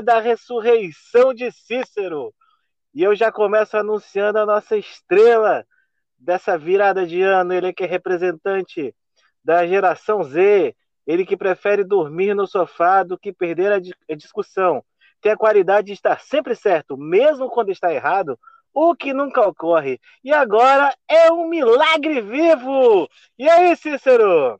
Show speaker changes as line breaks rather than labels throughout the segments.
Da ressurreição de Cícero! E eu já começo anunciando a nossa estrela dessa virada de ano. Ele que é representante da geração Z. Ele que prefere dormir no sofá do que perder a discussão. Tem a qualidade de estar sempre certo, mesmo quando está errado o que nunca ocorre. E agora é um milagre vivo! E aí, Cícero?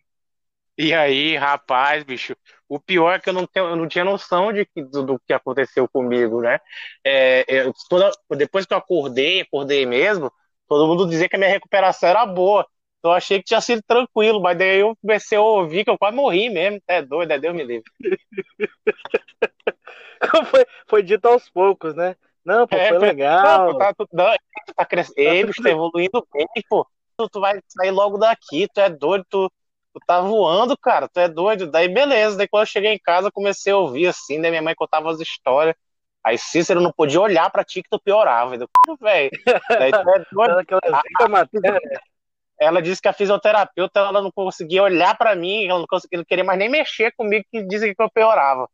E aí, rapaz, bicho, o pior é que eu não, tenho, eu não tinha noção de do, do, que aconteceu comigo, né? É, eu, toda, depois que eu acordei, acordei mesmo, todo mundo dizia que a minha recuperação era boa. Então eu achei que tinha sido tranquilo, mas daí eu comecei a ouvir que eu quase morri mesmo. É doido, é Deus me livre.
foi, foi dito aos poucos, né? Não, pô, é, foi legal. Não,
tá, tu, não, tu tá crescendo. Bicho, tá evoluindo bem, pô. Tu, tu, vai sair logo daqui, tu é doido, tu, tu tá voando, cara, tu é doido. Daí, beleza. Daí, quando eu cheguei em casa, comecei a ouvir assim, daí minha mãe contava as histórias. Aí Cícero não podia olhar pra ti que tu piorava. Eu, velho. Daí tu é doido. ela disse que a fisioterapeuta ela não conseguia olhar para mim, ela não, conseguia, não queria mais nem mexer comigo, que dizia que eu piorava.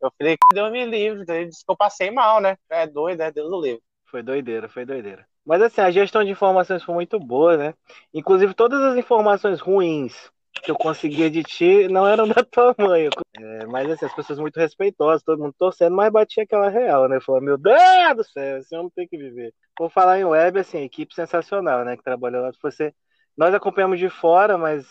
Eu falei que Deus me livre, ele disse que eu passei mal, né? É doido, é Deus do livre.
Foi doideira, foi doideira. Mas assim, a gestão de informações foi muito boa, né? Inclusive todas as informações ruins que eu conseguia de ti não eram da tua mãe. É, mas assim, as pessoas muito respeitosas, todo mundo torcendo, mas batia aquela real, né? Falou, meu Deus do céu, esse homem tem que viver. Vou falar em web, assim, equipe sensacional, né? Que trabalhou lá. Você... Nós acompanhamos de fora, mas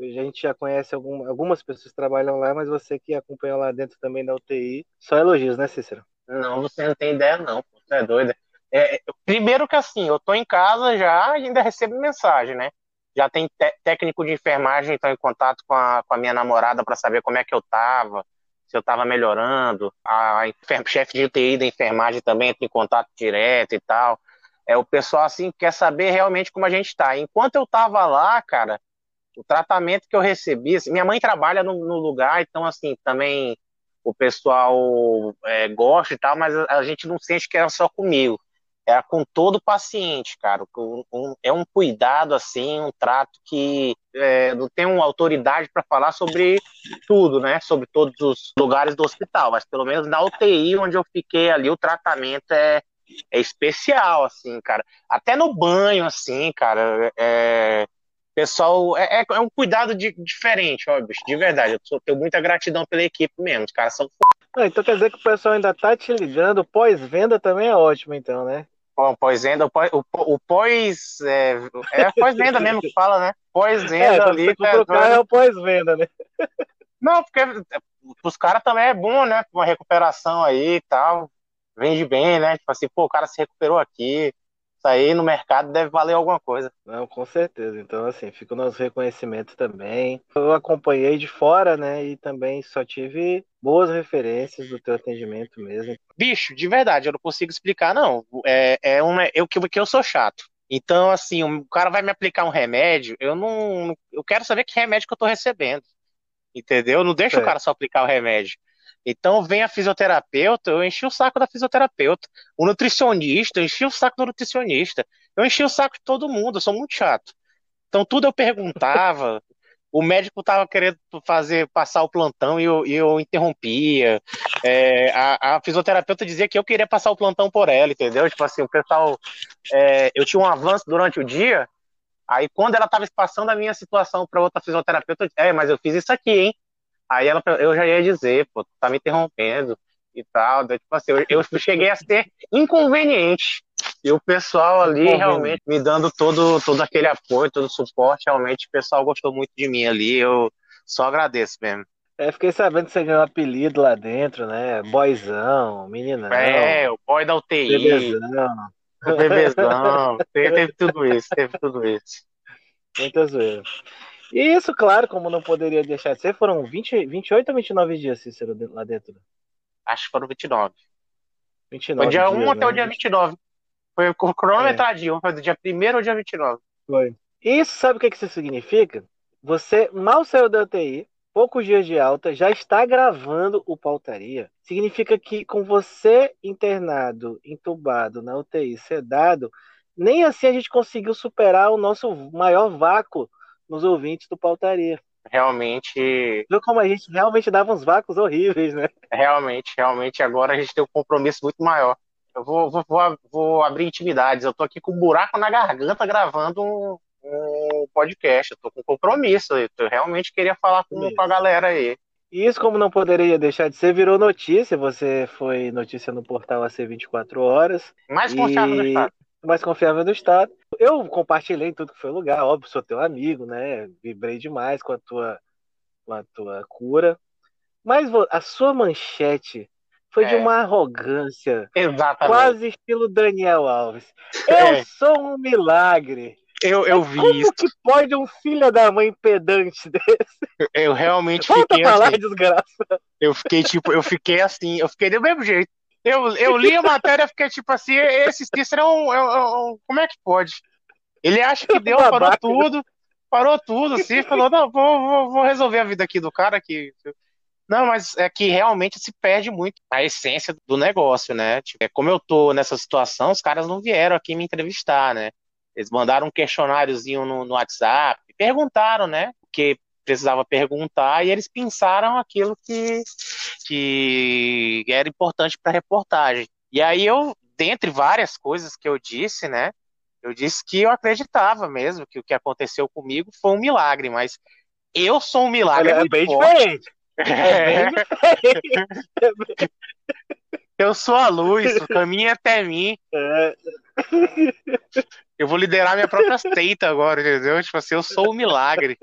a gente já conhece algum, algumas pessoas que trabalham lá, mas você que acompanhou lá dentro também da UTI, só elogios, né, Cícero?
Não, você não tem ideia, não. Você é doida. É, primeiro que assim, eu tô em casa já e ainda recebo mensagem, né? Já tem técnico de enfermagem então em contato com a, com a minha namorada para saber como é que eu tava, se eu tava melhorando. A, chefe de UTI da enfermagem também entra em contato direto e tal. É, o pessoal assim quer saber realmente como a gente tá. Enquanto eu tava lá, cara, o tratamento que eu recebi, assim, minha mãe trabalha no, no, lugar, então assim, também o pessoal é, gosta e tal, mas a, a, gente não sente que era só comigo, era com todo paciente, cara, um, um, é um cuidado assim, um trato que é, não tem uma autoridade para falar sobre tudo, né, sobre todos os lugares do hospital, mas pelo menos na UTI onde eu fiquei ali, o tratamento é é especial, assim, cara. Até no banho, assim, cara, é, pessoal, é, é, é, um cuidado de, diferente, ó, bicho, de verdade. Eu tenho muita gratidão pela equipe mesmo. Os caras são.
Então quer dizer que o pessoal ainda tá te ligando. Pós-venda também é ótimo, então, né?
Pós-venda, o, pós. É, é pós-venda mesmo que fala, né? Pós-venda é, ali.
é, é o pós-venda, né?
Não, porque os caras também é bom, né? Uma recuperação aí e tal. Vende bem, né? Tipo assim, pô, o cara se recuperou aqui isso aí no mercado deve valer alguma coisa.
Não, com certeza. Então, assim, fica o nosso reconhecimento também. Eu acompanhei de fora, né? E também só tive boas referências do teu atendimento mesmo.
Bicho, de verdade, eu não consigo explicar, não. É, é uma, eu, que eu sou chato. Então, assim, o cara vai me aplicar um remédio, eu não. Eu quero saber que remédio que eu tô recebendo. Entendeu? Não deixa é. o cara só aplicar o remédio. Então vem a fisioterapeuta, eu enchi o saco da fisioterapeuta. O nutricionista, eu enchi o saco do nutricionista. Eu enchi o saco de todo mundo, eu sou muito chato. Então tudo eu perguntava. o médico estava querendo fazer passar o plantão e eu, eu interrompia. É, a, a, fisioterapeuta dizia que eu queria passar o plantão por ela, entendeu? Tipo assim, o pessoal. É, eu tinha um avanço durante o dia. Aí quando ela estava passando a minha situação para outra fisioterapeuta, é, mas eu fiz isso aqui, hein? Aí ela, eu já ia dizer, pô, tá me interrompendo e tal. Daí, tipo assim, eu, eu cheguei a ser inconveniente. E o pessoal ali realmente me dando todo, todo aquele apoio, todo o suporte, realmente o pessoal gostou muito de mim ali. Eu só agradeço mesmo.
É, fiquei sabendo que você ganhou um apelido lá dentro, né? Boyzão, meninão.
É, o boy da UTI. Bebezão. O bebezão. teve, teve tudo isso, teve tudo isso.
Muita zoeira. E isso, claro, como não poderia deixar de ser, foram 20, 28 ou 29 dias, Cícero, lá dentro?
Acho que foram 29.
29
Foi dia
dias,
1 até o
né?
dia 29. Foi cronometradinho, vamos fazer dia 1 ou dia 29.
Foi. Isso sabe o que que isso significa? Você mal saiu da UTI, poucos dias de alta, já está gravando o Pautaria. Significa que com você internado, entubado na UTI, sedado, nem assim a gente conseguiu superar o nosso maior vácuo nos ouvintes do Pautaria.
Realmente,
Viu como a gente realmente dava uns vácuos horríveis, né?
realmente, realmente, agora a gente tem um compromisso muito maior. Eu vou, vou, vou, vou abrir intimidades. Eu tô aqui com um buraco na garganta gravando um, um podcast. Eu tô com compromisso. Eu realmente queria falar com, com a galera aí.
E isso, como não poderia deixar de ser, virou notícia. Você foi notícia no portal AC 24 horas.
Mais confiável do
E-
estado.
mais confiável do estado. Eu compartilhei em tudo que foi lugar, óbvio, sou teu amigo, né? Vibrei demais com a tua, com a tua cura. Mas a sua manchete foi de
É.
uma arrogância,
Exatamente.
quase estilo Daniel Alves. Eu
É.
sou um milagre.
Eu, eu vi
Como
isso.
que pode um filho da mãe pedante desse?
Eu realmente
Volta
fiquei
pra lá,
assim.
desgraça.
Eu fiquei tipo, eu fiquei assim, eu fiquei do mesmo jeito. Eu, eu li a matéria e fiquei tipo assim, esse Cícero é um, é um- é um- Como é que pode? Ele acha que deu, parou
Babaca.
tudo, parou tudo, assim, falou, não, vou, vou, vou resolver a vida aqui do cara aqui. Não, mas é que realmente se perde muito a essência do negócio, né? Tipo, é como eu tô nessa situação, os caras não vieram aqui me entrevistar, né? Eles mandaram um questionáriozinho no, no WhatsApp, perguntaram, né? O que precisava perguntar, e eles pensaram aquilo que, que era importante para a reportagem. E aí eu, dentre várias coisas que eu disse, né? Eu disse que eu acreditava mesmo que o que aconteceu comigo foi um milagre, mas eu sou um milagre
é bem
forte.
diferente. É bem diferente.
Eu sou a luz, o caminho é até mim.
É,
Eu vou liderar minha própria seita agora, entendeu? Tipo assim, eu sou um milagre.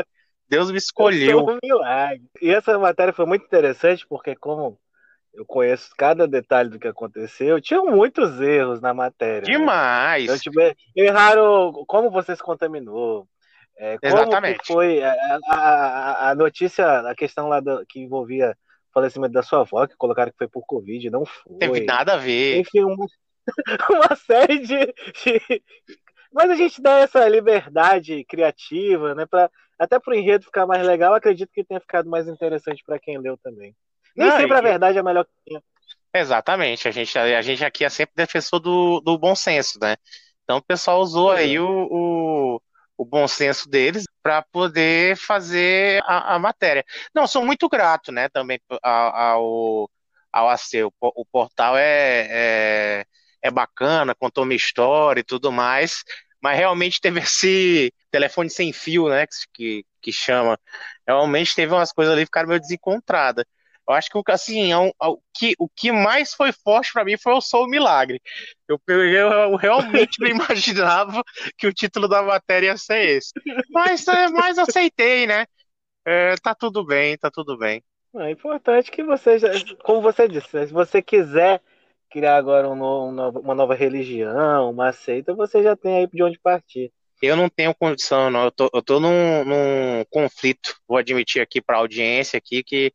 Deus me
Eu
escolheu.
um milagre. E essa matéria foi muito interessante porque, como eu conheço cada detalhe do que aconteceu, tinham muitos erros na matéria. né?
Demais.
Então, tipo, erraram como você se contaminou. é, como
Exatamente.
que foi a, a- a- a notícia, a questão lá do- que envolvia o falecimento da sua avó, que colocaram que foi por Covid, não foi.
Teve nada a ver.
Enfim, uma, uma série de, de- Mas a gente dá essa liberdade criativa, né? Pra, até pro enredo ficar mais legal, acredito que tenha ficado mais interessante para quem leu também. Nem
Não,
sempre a verdade é melhor que tenha.
Exatamente. A gente, a gente aqui é sempre defensor do, do bom senso, né? Então o pessoal usou
Pois é.
aí o, o, o bom senso deles para poder fazer a, a matéria. Não, sou muito grato, né, também ao, ao, AC. O, o portal é, é, é bacana, contou minha história e tudo mais, mas realmente teve esse telefone sem fio, né, que, que chama. Realmente teve umas coisas ali que ficaram meio desencontradas. Eu acho que assim, é um- o que, o que mais foi forte pra mim foi o Sou o Milagre. Eu, eu, eu realmente não imaginava que o título da matéria ia ser esse. Mas, é, mas aceitei, né? É, tá tudo bem, tá tudo bem.
É importante que você, já, como você disse, se você quiser criar agora um no- novo- uma nova religião, uma seita, você já tem aí de onde partir.
Eu não tenho condição, não. Eu tô, eu tô num, num conflito. Vou admitir aqui pra audiência aqui que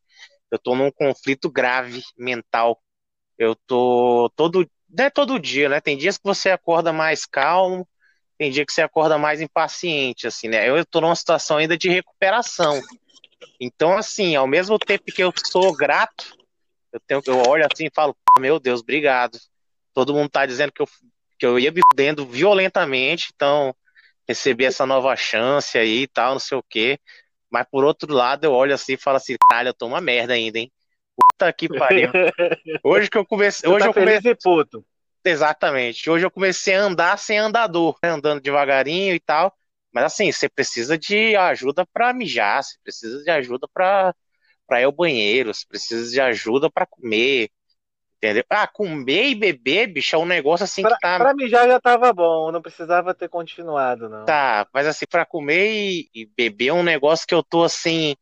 eu tô num conflito grave mental. Eu tô todo, não é todo dia, né? Tem dias que você acorda mais calmo, tem dia que você acorda mais impaciente, assim, né? Eu tô numa situação ainda de recuperação. Então, assim, ao mesmo tempo que eu sou grato, eu tenho, eu olho assim e falo, "Pô, meu Deus, obrigado. Todo mundo tá dizendo que eu, que eu ia me fudendo violentamente, então receber essa nova chance aí e tal, não sei o quê. Mas por outro lado, eu olho assim e falo assim, caralho, eu tô uma merda ainda, hein? Puta que pariu. Hoje que eu comecei, hoje
tá
eu comecei,
puto.
exatamente. Hoje eu comecei a andar sem andador, né? andando devagarinho e tal. Mas assim, você precisa de ajuda pra mijar, você precisa de ajuda pra para ir ao banheiro, você precisa de ajuda pra comer, entendeu? Ah, comer e beber, bicho, é um negócio assim
Pra,
que tá
pra mijar já tava bom, não precisava ter continuado, não.
Tá, mas assim, pra comer e, e beber é um negócio que eu tô assim,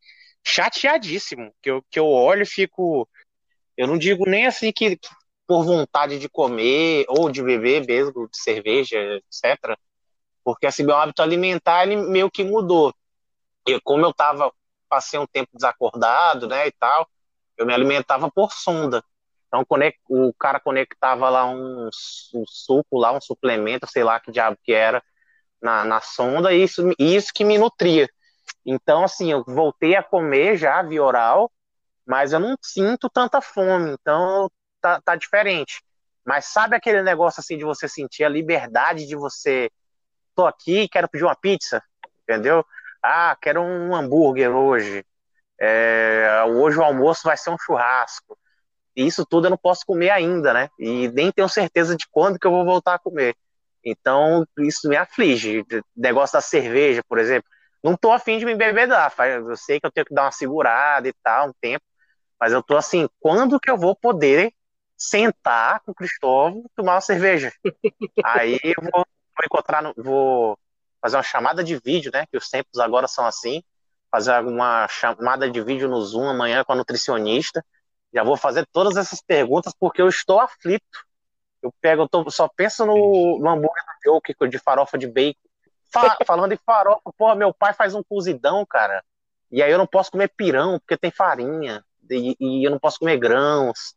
chateadíssimo. Que eu, que eu olho e fico. Eu não digo nem assim que que por vontade de comer ou de beber mesmo, de cerveja, etc. Porque assim, meu hábito alimentar ele meio que mudou. E como eu tava, passei um tempo desacordado, né, e tal, eu me alimentava por sonda. Então o cara conectava lá um, um suco, lá um suplemento, sei lá que diabo que era, na, na sonda, e isso, isso que me nutria. Então, assim, eu voltei a comer já via oral, mas eu não sinto tanta fome, então tá, tá diferente. Mas sabe aquele negócio assim de você sentir a liberdade de você, tô aqui, quero pedir uma pizza, entendeu? Ah, quero um hambúrguer hoje. É, hoje o almoço vai ser um churrasco. Isso tudo eu não posso comer ainda, né? E nem tenho certeza de quando que eu vou voltar a comer. Então, isso me aflige. Negócio da cerveja, por exemplo. Não tô afim de me embebedar. Eu sei que eu tenho que dar uma segurada e tal, um tempo. Mas eu tô assim, quando que eu vou poder sentar com o Cristóvão tomar uma cerveja? Aí eu vou, vou encontrar, no, vou fazer uma chamada de vídeo, né? Que os tempos agora são assim. Fazer uma chamada de vídeo no Zoom amanhã com a nutricionista. Já vou fazer todas essas perguntas porque eu estou aflito eu pego, eu tô, só penso no, no hambúrguer do Joker de farofa de bacon. Fa, falando em farofa, porra, meu pai faz um cozidão, cara. E aí eu não posso comer pirão, porque tem farinha. E, e eu não posso comer grãos.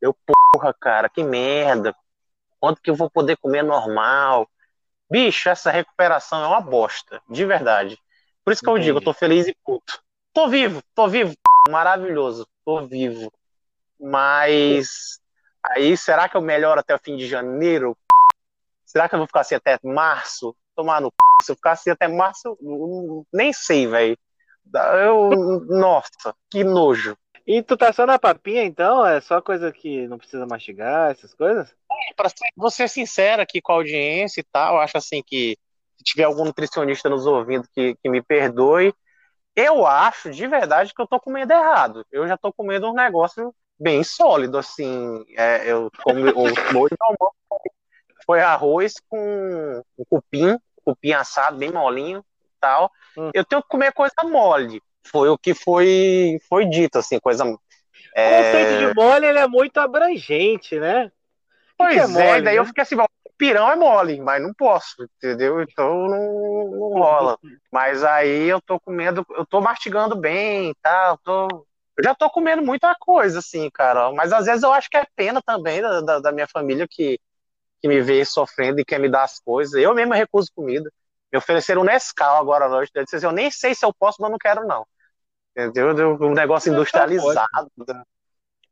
Eu, porra, cara, que merda. Quanto que eu vou poder comer normal? Bicho, essa recuperação é uma bosta, de verdade. Por isso que Entendi. eu digo, eu tô feliz e puto. Tô vivo, tô vivo, maravilhoso, tô vivo. Mas Aí, será que eu melhoro até o fim de janeiro? Será que eu vou ficar assim até março? Tomar no p... Se eu ficar assim até março, nem sei, velho. Eu, nossa, que nojo.
E tu tá só na papinha, então? É só coisa que não precisa mastigar, essas coisas?
É, pra ser, vou ser sincero aqui com a audiência e tal, acho assim que se tiver algum nutricionista nos ouvindo que, que me perdoe, eu acho de verdade que eu tô comendo errado. Eu já tô comendo um negócio bem sólido, assim. É, eu comi, o molho foi arroz com um cupim, cupim assado, bem molinho e tal. Hum. Eu tenho que comer coisa mole. Foi o que foi, foi dito, assim, coisa.
É... O conceito de mole ele é muito abrangente, né?
Pois é, mole, daí né? eu fiquei assim, pirão é mole, mas não posso, entendeu? Então não, não rola. Mas aí eu tô comendo, eu tô mastigando bem, tá? Eu tô eu já tô comendo muita coisa, assim, cara. Mas às vezes eu acho que é pena também da, da, da minha família que, que me vê sofrendo e quer me dar as coisas. Eu mesmo recuso comida. Me ofereceram um Nescau agora à noite. Eu disse eu nem sei se eu posso, mas não quero, não. Entendeu? Um negócio industrializado.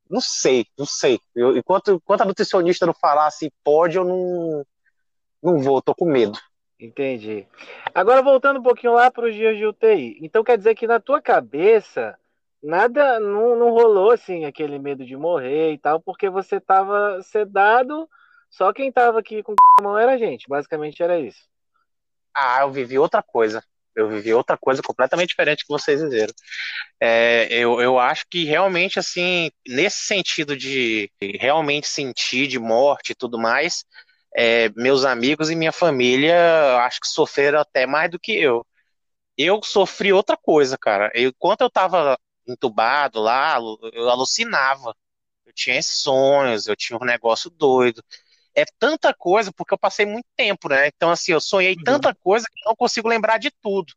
Não sei, não sei. Eu, enquanto, enquanto a nutricionista não falar assim, pode, eu não, não vou, tô com medo.
Entendi. Agora, voltando um pouquinho lá para os dias de UTI. Então, quer dizer que na tua cabeça, nada, não, não rolou assim aquele medo de morrer e tal, porque você tava sedado, só quem tava aqui com a mão era a gente, basicamente era isso.
Ah, eu vivi outra coisa. Eu vivi outra coisa completamente diferente que vocês viveram. É, eu, eu acho que realmente, assim, nesse sentido de realmente sentir de morte e tudo mais, é, meus amigos e minha família acho que sofreram até mais do que eu. Eu sofri outra coisa, cara. Enquanto eu tava entubado lá, eu alucinava. Eu tinha sonhos, eu tinha um negócio doido. É tanta coisa, porque eu passei muito tempo, né? Então, assim, eu sonhei uhum. tanta coisa que não consigo lembrar de tudo.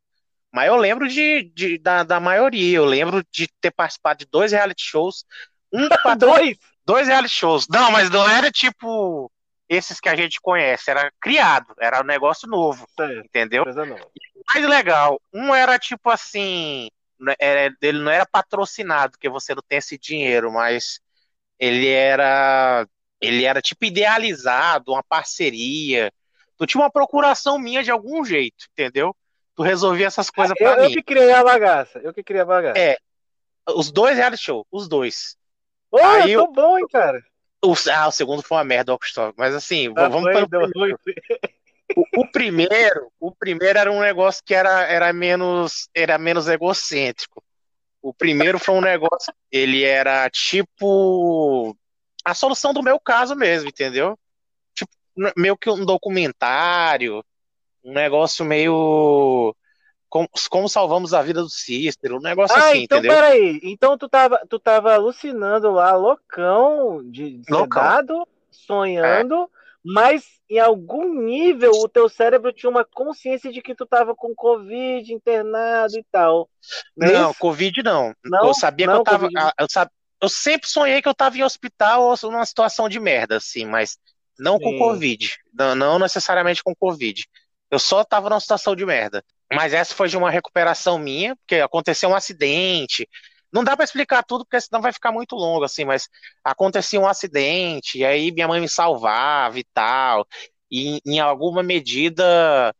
Mas eu lembro de, de da, da maioria. Eu lembro de ter participado de dois reality shows. Um dois? Dois reality shows. Não, mas não era tipo esses que a gente conhece. Era criado, era um negócio novo. entendeu? Coisa nova. mais legal, um era tipo assim é, ele não era patrocinado, porque você não tem esse dinheiro, mas ele era ele era tipo idealizado, uma parceria. Tu tinha uma procuração minha de algum jeito, entendeu? Tu resolvia essas coisas
pra
eu,
mim. Eu que criei a bagaça, eu que criei a bagaça.
É, os dois reality show, os dois.
Ô, Aí eu tô eu, bom, hein, cara.
O, ah, o segundo foi uma merda, mas assim, ah, vamos para o o, o, primeiro, o primeiro era um negócio que era, era menos era menos egocêntrico. O primeiro foi um negócio, ele era tipo a solução do meu caso mesmo, entendeu? Tipo, meio que um documentário, um negócio meio como, como salvamos a vida do Cícero, um negócio ah, assim,
então,
entendeu?
Peraí, então tu tava, tu tava alucinando lá, loucão, de, de loucão. Sedado, sonhando, é mas em algum nível o teu cérebro tinha uma consciência de que tu tava com Covid, internado e tal.
Não, é não Covid não. não. Eu sabia não, que eu tava. Eu, sab... eu sempre sonhei que eu tava em hospital ou numa situação de merda, assim, mas não Sim. com Covid. Não, não necessariamente com Covid. Eu só tava numa situação de merda. Mas essa foi de uma recuperação minha, porque aconteceu um acidente. Não dá para explicar tudo, porque senão vai ficar muito longo, assim, mas acontecia um acidente, e aí minha mãe me salvava e tal. E em alguma medida,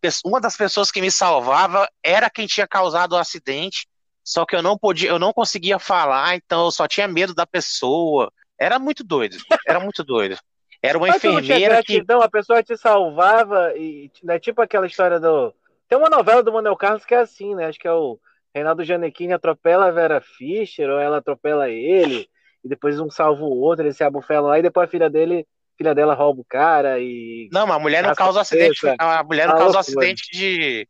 pessoa, uma das pessoas que me salvava era quem tinha causado o acidente, só que eu não podia, eu não conseguia falar, então eu só tinha medo da pessoa. Era muito doido, era muito doido. Era uma Mas enfermeira que.
Então, a pessoa te salvava e. Né, tipo aquela história do. Tem uma novela do Manuel Carlos que é assim, né? Acho que é o Reinaldo Giannettini atropela a Vera Fischer, ou ela atropela ele, e depois um salva o outro, ele se abufela lá, e depois a filha dele, filha dela rouba o cara e.
Não, mas a mulher não causa acidente. A mulher não causa acidente de.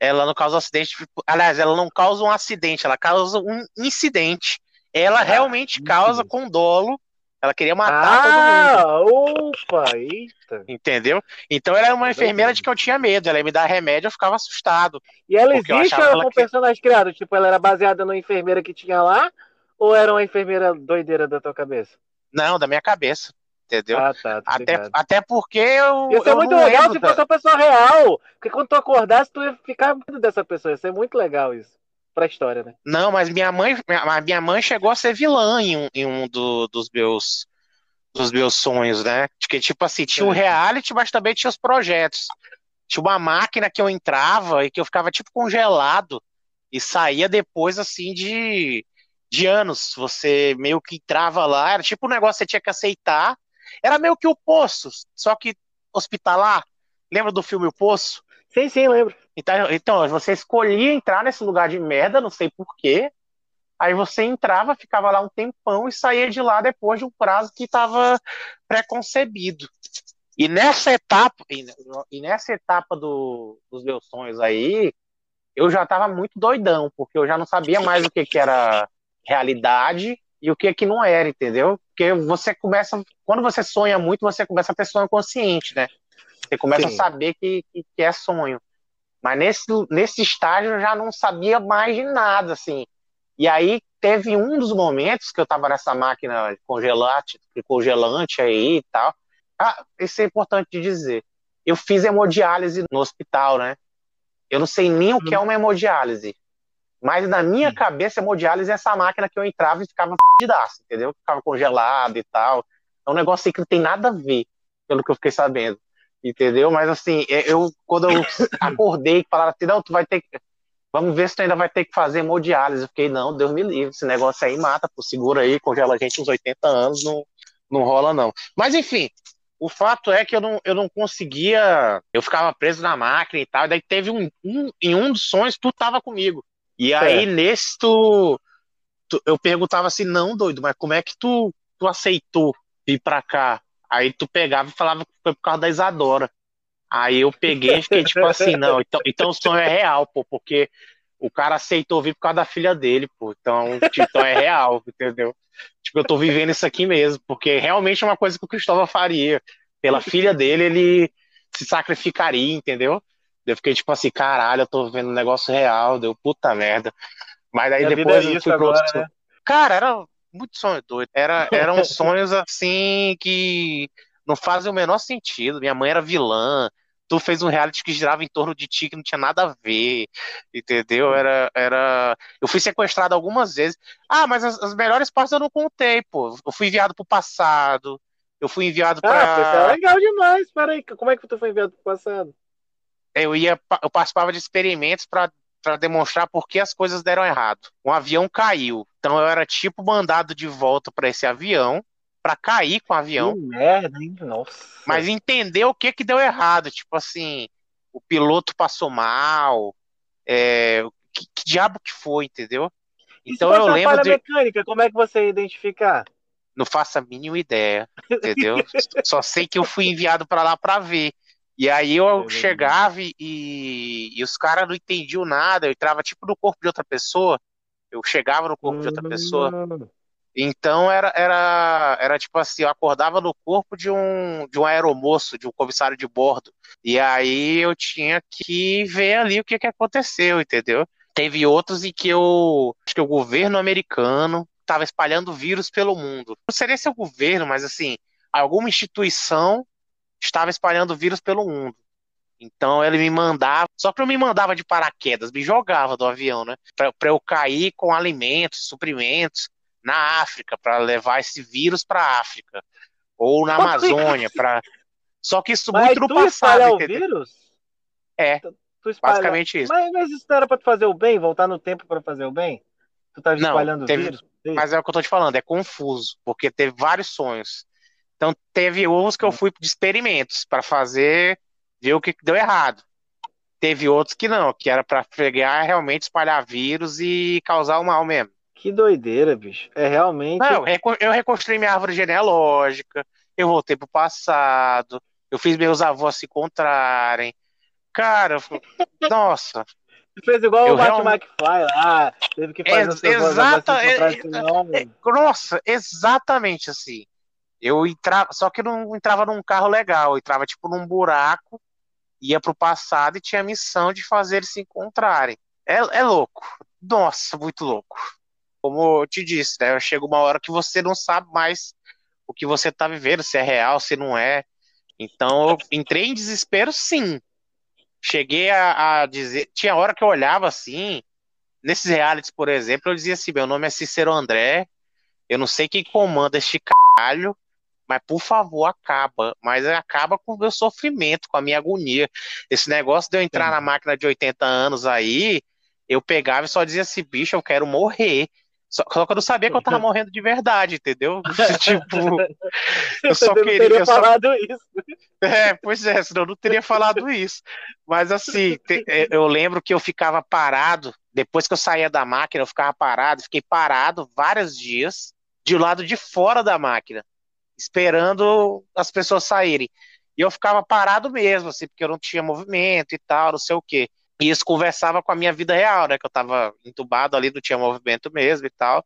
Ela não causa acidente. Aliás, ela não causa um acidente, ela causa um incidente. Ela ah, realmente causa com dolo ela queria matar
ah, todo mundo. Opa, eita.
Entendeu? Então ela era uma enfermeira de que eu tinha medo. Ela ia me dar remédio, eu ficava assustado.
E ela existe ou ela com que... personagem criado? Tipo, ela era baseada numa enfermeira que tinha lá? Ou era uma enfermeira doideira da tua cabeça?
Não, da minha cabeça. Entendeu? Ah, tá, até, até porque eu.
Isso
é
muito legal se fosse uma pessoa real. Porque quando tu acordasse, tu ia ficar muito dessa pessoa. Isso é muito legal isso pra história, né?
Não, mas minha mãe, minha, minha mãe chegou a ser vilã em um, em um do, dos meus dos meus sonhos, né? Que tipo assim, tinha o um reality, mas também tinha os projetos. Tinha uma máquina que eu entrava e que eu ficava tipo congelado e saía depois assim de, de anos. Você meio que entrava lá, era tipo um negócio que você tinha que aceitar. Era meio que o Poço, só que hospitalar. Lembra do filme O Poço?
Sim, sim, lembro.
Então, então, você escolhia entrar nesse lugar de merda, não sei porquê. Aí você entrava, ficava lá um tempão e saía de lá depois de um prazo que estava preconcebido. E nessa etapa, e nessa etapa do, dos meus sonhos aí, eu já estava muito doidão, porque eu já não sabia mais o que, que era realidade e o que que não era, entendeu? Porque você começa, quando você sonha muito, você começa a ter sonho consciente, né? Você começa Sim. a saber que, que, que, é sonho. Mas nesse, nesse estágio eu já não sabia mais de nada, assim. E aí teve um dos momentos que eu estava nessa máquina congelante, congelante aí e tal. Ah, isso é importante de dizer. Eu fiz hemodiálise no hospital, né? Eu não sei nem o que é uma hemodiálise. Mas na minha cabeça, hemodiálise é essa máquina que eu entrava e ficava fudidaço, entendeu? Ficava congelado e tal. É um negócio assim que não tem nada a ver, pelo que eu fiquei sabendo entendeu? Mas assim, é, eu quando eu acordei, falaram assim, não, tu vai ter que. Vamos ver se tu ainda vai ter que fazer hemodiálise. Eu fiquei, não, Deus me livre, esse negócio aí mata, pô, segura aí, congela a gente uns 80 anos, não, não rola não. Mas enfim, o fato é que eu não, eu não conseguia, eu ficava preso na máquina e tal, e daí teve um, um em um dos sonhos, tu tava comigo. E aí, é. nesse, tu, tu, eu perguntava assim, não, doido, mas como é que tu, tu aceitou vir pra cá? Aí tu pegava e falava que foi por causa da Isadora. Aí eu peguei e fiquei tipo assim, não, então, então o sonho é real, pô, porque o cara aceitou vir por causa da filha dele, pô. Então, então é real, entendeu? Tipo, eu tô vivendo isso aqui mesmo, porque realmente é uma coisa que o Cristóvão faria. Pela filha dele, ele se sacrificaria, entendeu? Eu fiquei tipo assim, caralho, eu tô vendo um negócio real, deu puta merda. Mas aí depois é eu fui pro outro. Né? Cara, era muito sonho doido. Era, eram sonhos assim que não fazem o menor sentido. Minha mãe era vilã. Tu fez um reality que girava em torno de ti que não tinha nada a ver, entendeu? Era, era. Eu fui sequestrado algumas vezes. Ah, mas as, as melhores partes eu não contei, pô. Eu fui enviado pro passado. Eu fui enviado para.
Ah, é legal demais. Peraí, como é que tu foi enviado pro passado?
Eu ia, eu participava de experimentos para para demonstrar por que as coisas deram errado. Um avião caiu, então eu era tipo mandado de volta para esse avião para cair com o avião.
Que merda, hein? Nossa.
Mas entender o que que deu errado, tipo assim, o piloto passou mal, é, que, que, diabo que foi, entendeu?
Então eu lembro de mecânica, como é que você ia identificar?
Não faço a mínima ideia, entendeu? Só sei que eu fui enviado para lá para ver. E aí eu chegava e, e os caras não entendiam nada, eu entrava tipo no corpo de outra pessoa, eu chegava no corpo de outra pessoa. Então era, era, era tipo assim, eu acordava no corpo de um, de um aeromoço, de um comissário de bordo. E aí eu tinha que ver ali o que, que aconteceu, entendeu? Teve outros em que eu acho que o governo americano estava espalhando vírus pelo mundo. Não seria seu governo, mas assim, alguma instituição estava espalhando vírus pelo mundo. Então ele me mandava, só que não me mandava de paraquedas, me jogava do avião, né? Para eu cair com alimentos, suprimentos na África, para levar esse vírus para a África. Ou na Amazônia, para. Só que isso
Mas
muito no
tu
passado.
o vírus?
É, basicamente isso.
Mas, mas isso não era pra tu fazer o bem, voltar no tempo pra fazer o bem? Tu
Não,
espalhando
teve-
vírus?
Mas é o que eu tô te falando, é confuso, porque teve vários sonhos. Então teve uns que eu fui de experimentos para fazer, ver o que deu errado. Teve outros que não, que era para pegar realmente espalhar vírus e causar o mal mesmo.
Que doideira, bicho. É realmente.
Não, eu reco- eu reconstruí minha árvore genealógica, eu voltei pro passado, eu fiz meus avós se encontrarem. Cara, nossa,
fez igual
eu
o Marty
realmente-
McFly lá. Teve que fazer
Ex-
seus avós
exata-
se
é-
senão-
Nossa, exatamente assim. Eu entrava, só que não entrava num carro legal, eu entrava tipo num buraco, ia pro passado e tinha a missão de fazer eles se encontrarem. É, é louco. Nossa, muito louco. Como eu te disse, né? Chega uma hora que você não sabe mais o que você tá vivendo, se é real, se não é. Então eu entrei em desespero, sim. Cheguei a, a dizer. Tinha hora que eu olhava assim, nesses realities, por exemplo, eu dizia assim: meu nome é Cícero André, eu não sei quem comanda este caralho, mas por favor, acaba. Mas acaba com o meu sofrimento, com a minha agonia. Esse negócio de eu entrar
Sim.
na máquina de 80 anos aí, eu pegava e só dizia assim: bicho, eu quero morrer. Só, só que eu não sabia que eu tava morrendo de verdade, entendeu? tipo, eu só
não
queria.
teria
eu só-
falado isso.
é, pois é, senão eu não teria falado isso. Mas assim, te- é, eu lembro que eu ficava parado, depois que eu saía da máquina, eu ficava parado, fiquei parado vários dias, de lado de fora da máquina, esperando as pessoas saírem. E eu ficava parado mesmo, assim, porque eu não tinha movimento e tal, não sei o quê. E isso conversava com a minha vida real, né? Que eu tava entubado ali, não tinha movimento mesmo e tal.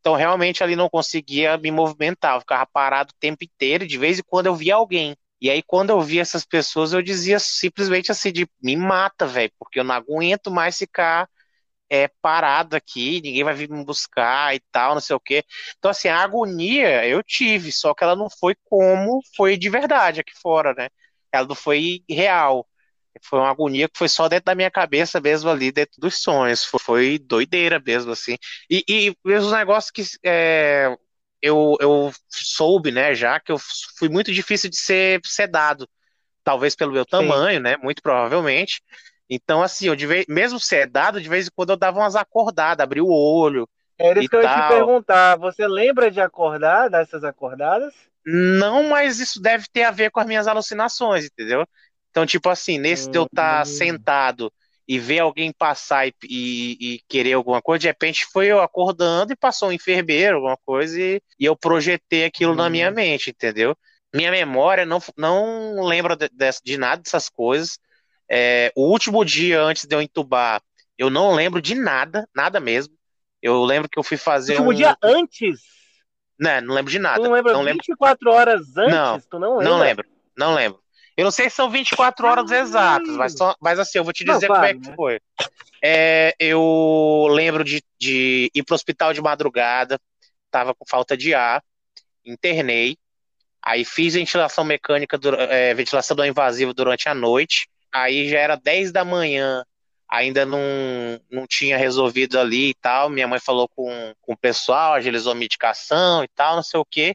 Então, realmente, ali não conseguia me movimentar, eu ficava parado o tempo inteiro, e de vez em quando eu via alguém. E aí, quando eu via essas pessoas, eu dizia simplesmente assim, de me mata, velho, porque eu não aguento mais ficar é, parado aqui, ninguém vai vir me buscar e tal, não sei o quê. Então, assim, a agonia eu tive, só que ela não foi como foi de verdade aqui fora, né? Ela não foi real. Foi uma agonia que foi só dentro da minha cabeça mesmo ali, dentro dos sonhos. Foi, foi doideira mesmo, assim. E, e mesmo os negócios que é, eu, eu soube, né, já que eu fui muito difícil de ser sedado. Talvez pelo meu tamanho, né? Muito provavelmente. Então, assim, eu de vez, mesmo sedado, de vez em quando eu dava umas acordadas, abria o olho.
Era
E
isso que eu ia te perguntar. Você lembra de acordar, dessas acordadas?
Não, mas isso deve ter a ver com as minhas alucinações, entendeu? Então, tipo assim, nesse de eu estar
Hum.
sentado e ver alguém passar e, e- e querer alguma coisa, de repente foi eu acordando e passou um enfermeiro, alguma coisa, e, e eu projetei aquilo na
Hum.
minha mente, entendeu? Minha memória não, não lembra de, de- de nada dessas coisas. É, o último dia antes de eu entubar, eu não lembro de nada, nada mesmo. Eu lembro que eu fui fazer
Último
um.
dia antes?
Não, não lembro de
Tu
nada.
não lembra
Não lembro
24 horas antes?
Não,
tu não lembra?
Não lembro, não lembro. Eu não sei se são 24 horas
Caralho.
exatas, mas, só- mas assim, eu vou te
Não,
dizer
claro,
como é que
né?
foi. É, eu lembro de, de ir pro hospital de madrugada, tava com falta de ar, internei, aí fiz ventilação mecânica, é, ventilação não invasiva durante a noite, aí já era 10 da manhã, ainda não, não tinha resolvido ali e tal, minha mãe falou com, com o pessoal, agilizou a medicação e tal, não sei o quê.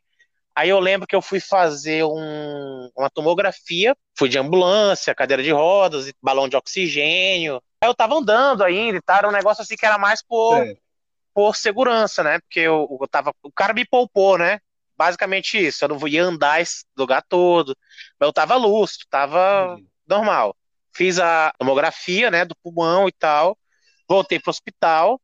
Aí eu lembro que eu fui fazer um- uma tomografia, fui de ambulância, cadeira de rodas, e balão de oxigênio. Aí eu tava andando ainda e tal, era um negócio assim que era mais por, por segurança, né? Porque eu, eu tava, o cara me poupou, né? Basicamente isso, eu não ia andar esse lugar todo, mas eu tava lúcido, tava normal. Fiz a tomografia, né, do pulmão e tal, voltei pro hospital.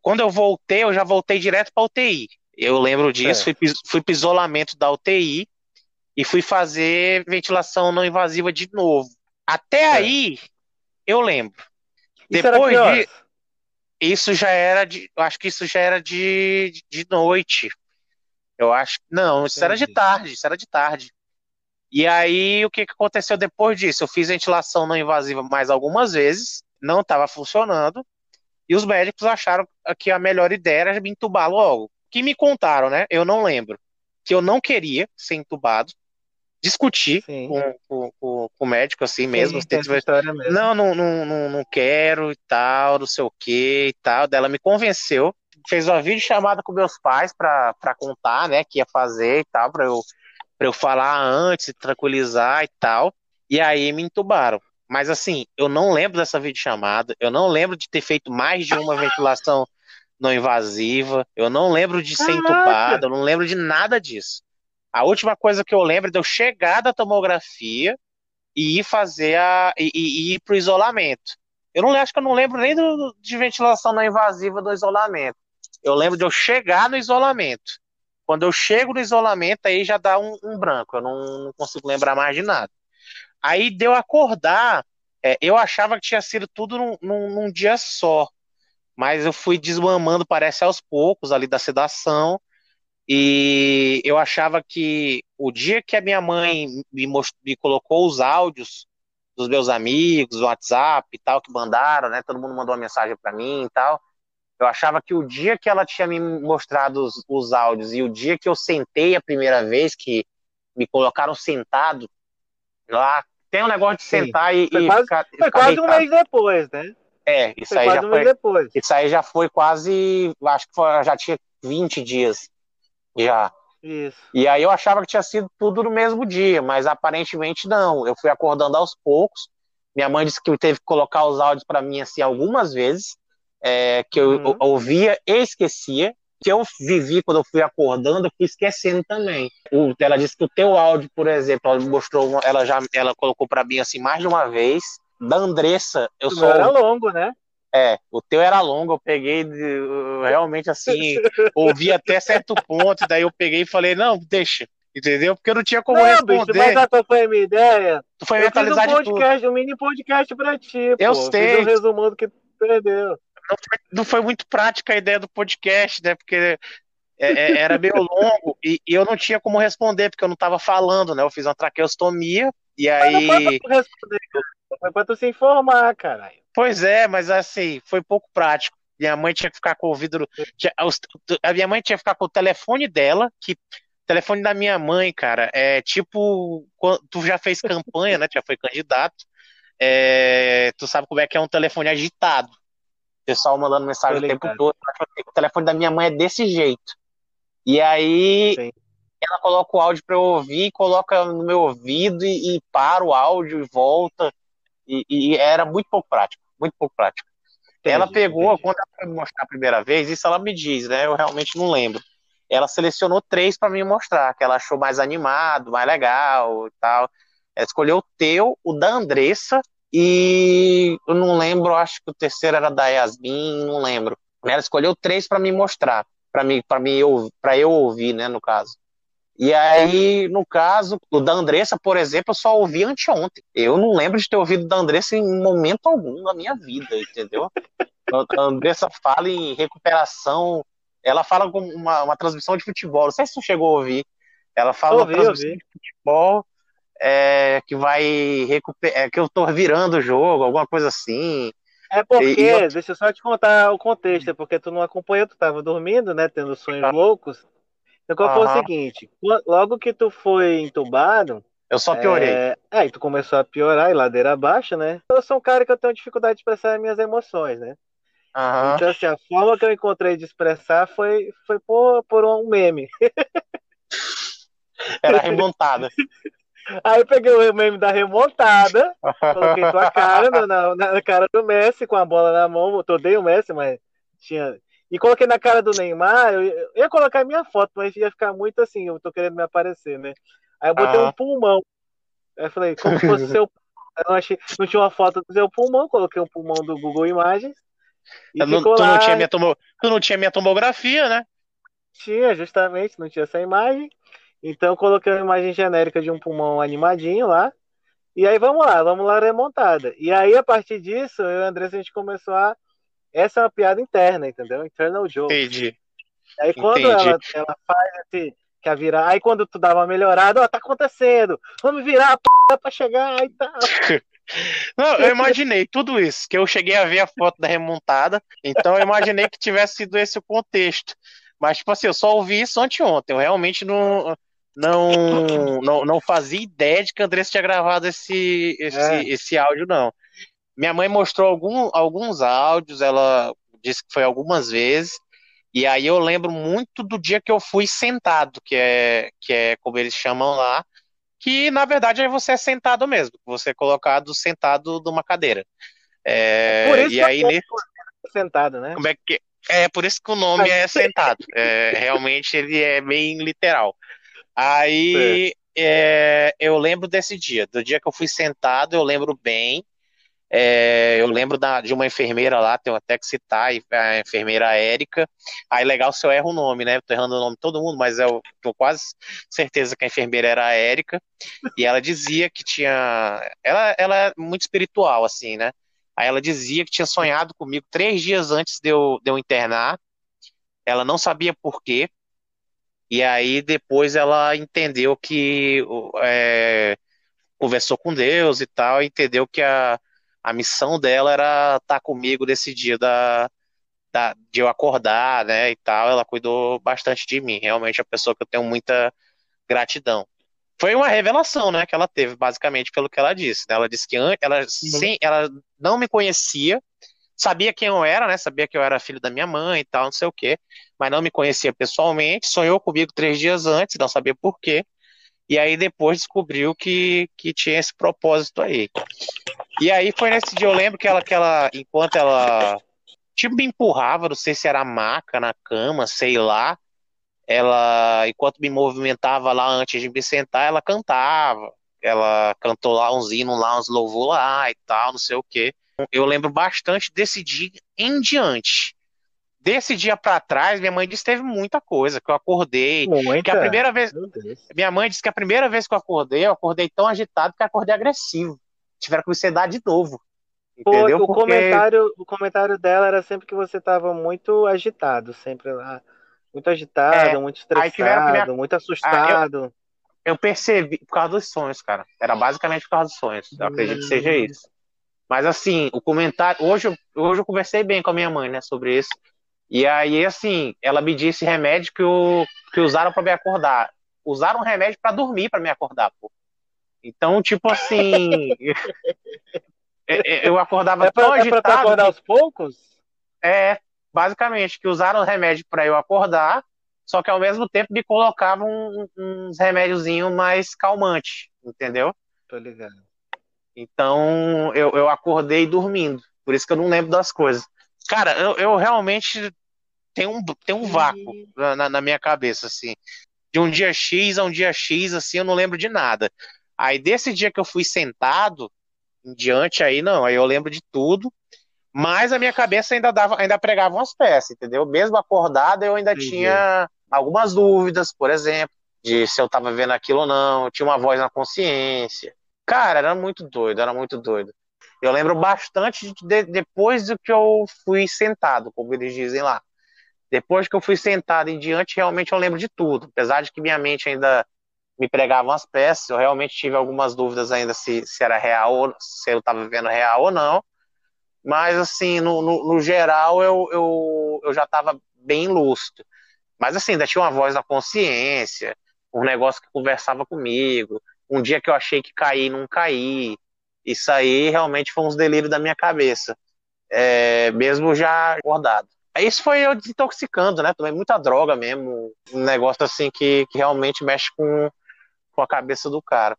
Quando eu voltei, eu já voltei direto pra UTI. Eu lembro disso, fui, fui pro isolamento da UTI e fui fazer ventilação não invasiva de novo. Até
Certo.
aí, eu lembro.
Isso
Depois de- isso já era de. Eu acho que isso já era de, de noite. Eu acho. Não, isso era de tarde, isso era de tarde. E aí, o que, aconteceu depois disso? Eu fiz ventilação não invasiva mais algumas vezes, não estava funcionando, e os médicos acharam que a melhor ideia era me entubar logo. Que me contaram, né? Eu não lembro. Que eu não queria ser entubado. Discutir com, com, com, o médico assim mesmo.
Sim, mesmo.
Não, não, não, não, quero e tal, não sei o que e tal. Dela me convenceu. Fez uma vídeo chamada com meus pais para contar, né? Que ia fazer e tal, para eu para eu falar antes, tranquilizar e tal. E aí me entubaram. Mas assim, eu não lembro dessa videochamada, eu não lembro de ter feito mais de uma ventilação não invasiva, eu não lembro de ser entubado, eu não lembro de nada disso. A última coisa que eu lembro é de eu chegar da tomografia e ir fazer a. e, e, e ir pro isolamento. Eu não acho que eu não lembro nem do, de ventilação não invasiva do isolamento. Eu lembro de eu chegar no isolamento. Quando eu chego no isolamento, aí já dá um, um branco, eu não, não, consigo lembrar mais de nada. Aí deu acordar, é, eu achava que tinha sido tudo num, num, num, dia só, mas eu fui desmamando, parece aos poucos, ali da sedação, e eu achava que o dia que a minha mãe me, most... me colocou os áudios dos meus amigos, WhatsApp e tal, que mandaram, né? Todo mundo mandou uma mensagem para mim e tal. Eu achava que o dia que ela tinha me mostrado os, os áudios e o dia que eu sentei a primeira vez, que me colocaram sentado lá, tem um negócio de sentar Sim. e,
foi
e
quase,
ficar.
Foi quase deitado. um mês depois, né?
É, isso foi aí já um foi. Depois. Isso aí já foi quase. Acho que foi, já tinha 20 dias. Já.
Isso.
E aí eu achava que tinha sido tudo no mesmo dia, mas aparentemente não. Eu fui acordando aos poucos. Minha mãe disse que teve que colocar os áudios para mim assim algumas vezes é, que eu uhum. ouvia e esquecia, que eu vivi quando eu fui acordando, eu fui esquecendo também. O, ela disse que o teu áudio, por exemplo, ela mostrou, ela já, ela colocou para mim assim mais de uma vez. Da Andressa, eu só
era longo, né?
É, o teu era longo, eu peguei eu, realmente assim, ouvi até certo ponto, daí eu peguei e falei, não, deixa, entendeu? Porque eu não tinha como não, responder. Bicho,
mas essa foi a minha ideia.
Tu foi mentalizar
um podcast, um mini podcast pra ti,
Eu
pô.
sei.
Fiz um resumo do que tu perdeu
não foi, não foi muito prática a ideia do podcast, né? Porque é, é, era meio longo e, e, eu não tinha como responder, porque eu não estava falando, né? Eu fiz uma traqueostomia e aí. Mas não foi
pra tu responder, foi pra tu se informar, caralho.
Pois é, mas assim, foi pouco prático. Minha mãe tinha que ficar com o. Tinha, a minha mãe tinha que ficar com o telefone dela, que o telefone da minha mãe, cara, é tipo. Tu já fez campanha, né? Já foi candidato. É, tu sabe como é que é um telefone agitado pessoal mandando mensagem o tempo todo. O telefone da minha mãe é desse jeito. E aí Sim. ela coloca o áudio para eu ouvir, coloca no meu ouvido e, e para o áudio e volta. E, e, era muito pouco prático, muito pouco prático. Entendi, ela pegou, entendi. quando ela foi me mostrar a primeira vez, isso ela me diz, né? Eu realmente não lembro. Ela selecionou três para me mostrar, que ela achou mais animado, mais legal e tal. Ela escolheu o teu, o da Andressa e eu não lembro, acho que o terceiro era da Yasmin, não lembro. Ela escolheu três para me mostrar, para mim, para mim eu, para eu ouvir, né, no caso. E aí, no caso, o da Andressa, por exemplo, eu só ouvi anteontem. Eu não lembro de ter ouvido da Andressa em momento algum na minha vida, entendeu? A Andressa fala em recuperação, ela fala com uma, uma transmissão de futebol, não sei se você chegou a ouvir. Ela fala ouvi, uma transmissão ouvi. de futebol é, que vai recuperar, é, que eu tô virando o jogo, alguma coisa assim.
É porque, e, deixa eu só te contar o contexto, é porque tu não acompanhou, tu tava dormindo, né, tendo sonhos ah. loucos. Então qual foi o seguinte, logo que tu foi entubado,
eu só piorei.
É, aí tu começou a piorar e ladeira abaixo, né? Eu sou um cara que eu tenho dificuldade de expressar as minhas emoções, né?
Uhum.
Então, assim, a forma que eu encontrei de expressar foi, foi por, por um meme.
Era remontada.
Aí eu peguei o meme da remontada, coloquei tua cara na, na, cara do Messi com a bola na mão. Eu odeio o Messi, mas tinha. E coloquei na cara do Neymar, eu, eu ia colocar minha foto, mas ia ficar muito assim, eu tô querendo me aparecer, né? Aí eu botei um pulmão. Aí eu falei, como se fosse seu eu não, achei, não tinha uma foto do seu pulmão, coloquei um pulmão do Google Imagens.
E não, tu, lá... não tinha minha tomo... tu não tinha minha tomografia, né?
Tinha, justamente, não tinha essa imagem. Então eu coloquei uma imagem genérica de um pulmão animadinho lá. E aí vamos lá, vamos lá remontada. E aí, a partir disso, eu e o André, a gente começou a Essa é uma piada interna, entendeu? Internal joke.
Entendi.
Aí quando ela, ela faz esse, quer virar, aí quando tu dá uma melhorada, ó, tá acontecendo, vamos virar a p pra chegar e tal.
Não, eu imaginei tudo isso, que eu cheguei a ver a foto da remontada, então eu imaginei que tivesse sido esse o contexto. Mas, tipo assim, eu só ouvi isso anteontem, eu realmente não, não, não, não fazia ideia de que a Andressa tinha gravado esse, esse, é. esse áudio, não. Minha mãe mostrou algum, alguns áudios, ela disse que foi algumas vezes, e aí eu lembro muito do dia que eu fui sentado, que é, que é como eles chamam lá, que na verdade é você é sentado mesmo, você é colocado sentado numa cadeira. É, por isso e aí nesse...
sentado, né?
Como é que é por isso que o nome é sentado. É, realmente ele é bem literal. Aí é, eu lembro desse dia, do dia que eu fui sentado, eu lembro bem. É, eu lembro da, de uma enfermeira lá, tenho até que citar, a enfermeira Érica. Aí legal se eu erro o nome, né? Tô errando o nome de todo mundo, mas eu tô quase certeza que a enfermeira era a Érica. E ela dizia que tinha. Ela, ela é muito espiritual, assim, né? Aí ela dizia que tinha sonhado comigo três dias antes de eu, de eu internar. Ela não sabia por quê. E aí depois ela entendeu que. É, conversou com Deus e tal, entendeu que a a missão dela era estar tá comigo nesse dia da, da, de eu acordar, né, e tal. Ela cuidou bastante de mim. Realmente é uma pessoa que eu tenho muita gratidão. Foi uma revelação, né, que ela teve, basicamente, pelo que ela disse. Né? Ela disse que ela, sim, ela não me conhecia, sabia quem eu era, né, sabia que eu era filho da minha mãe e tal, não sei o quê, mas não me conhecia pessoalmente, sonhou comigo três dias antes, não sabia por quê. E aí depois descobriu que, que tinha esse propósito aí. E aí foi nesse dia, eu lembro que ela, que ela enquanto ela tipo me empurrava, não sei se era maca na cama, sei lá, ela, enquanto me movimentava lá antes de me sentar, ela cantava. Ela cantou lá uns hinos lá, uns louvor lá e tal, não sei o quê. Eu lembro bastante desse dia em diante desse dia para trás, minha mãe disse que teve muita coisa, que eu acordei. Muita? Que a primeira vez. Minha mãe disse que a primeira vez que eu acordei, eu acordei tão agitado que acordei agressivo. Tiveram que me sedar de novo. Entendeu?
o, Porque... comentário, o comentário dela era sempre que você estava muito agitado, sempre lá. Muito agitado, é, muito estressado, muito assustado.
Ah, eu, eu, percebi, por causa dos sonhos, cara. Era basicamente por causa dos sonhos. Eu acredito que seja hum. isso. Mas assim, o comentário. Hoje, hoje eu conversei bem com a minha mãe, né, sobre isso. E aí, assim, ela me disse remédio que, o, que usaram para me acordar. Usaram remédio para dormir para me acordar, pô. Então, tipo assim. eu acordava
é pra, tão agitado. É pra acordar aos poucos?
É, basicamente, que usaram remédio para eu acordar, só que ao mesmo tempo me colocavam uns remédiozinhos mais calmantes, entendeu?
Tô ligado.
Então, eu, eu acordei dormindo. Por isso que eu não lembro das coisas. Cara, eu, eu realmente tenho um, tenho um vácuo na, na minha cabeça, assim. De um dia X a um dia X, assim, eu não lembro de nada. Aí desse dia que eu fui sentado em diante, aí não, aí eu lembro de tudo, mas a minha cabeça ainda dava, ainda pregava umas peças, entendeu? Mesmo acordado, eu ainda Entendi. tinha algumas dúvidas, por exemplo, de se eu tava vendo aquilo ou não, eu tinha uma voz na consciência. Cara, era muito doido, era muito doido. Eu lembro bastante de, depois do que eu fui sentado, como eles dizem lá. Depois que eu fui sentado em diante, realmente eu lembro de tudo. Apesar de que minha mente ainda me pregava umas peças, eu realmente tive algumas dúvidas ainda se, se era real, ou se eu estava vivendo real ou não. Mas, assim, no, no, no geral, eu, eu, eu já estava bem lúcido. Mas, assim, ainda tinha uma voz na consciência, um negócio que conversava comigo. Um dia que eu achei que caí não caí. Isso aí realmente foi uns delírios da minha cabeça, é, mesmo já acordado. Isso foi eu desintoxicando, né? Tomei muita droga mesmo, um negócio assim que, que realmente mexe com, com a cabeça do cara.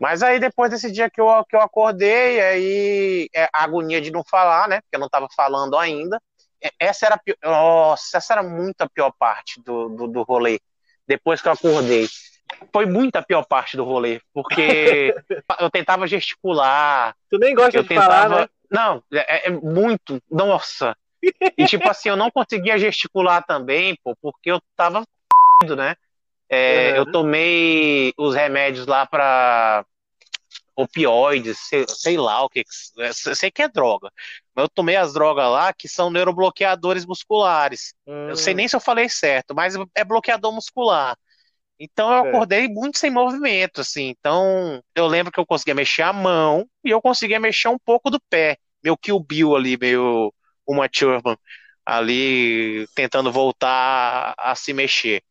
Mas aí depois desse dia que eu, que eu acordei, aí é, a agonia de não falar, né? Porque eu não estava falando ainda. Essa era, nossa, essa era muito a pior parte do, do, do rolê. Depois que eu acordei foi muito a pior parte do rolê, porque eu tentava gesticular.
Tu nem gosta
eu
de tentava... falar, né?
Não, é, é, muito, nossa. E tipo assim, eu não conseguia gesticular também, pô, porque eu tava né? É, uhum. Eu tomei os remédios lá pra, opioides, sei, sei, lá o que, sei que é droga. Mas eu tomei as drogas lá que são neurobloqueadores musculares. Eu sei hum. nem se eu falei certo, mas é bloqueador muscular. Então eu acordei muito sem movimento, assim. Então eu lembro que eu conseguia mexer a mão e eu conseguia mexer um pouco do pé. Meu Kill Bill ali, meio uma Thurman ali tentando voltar a se mexer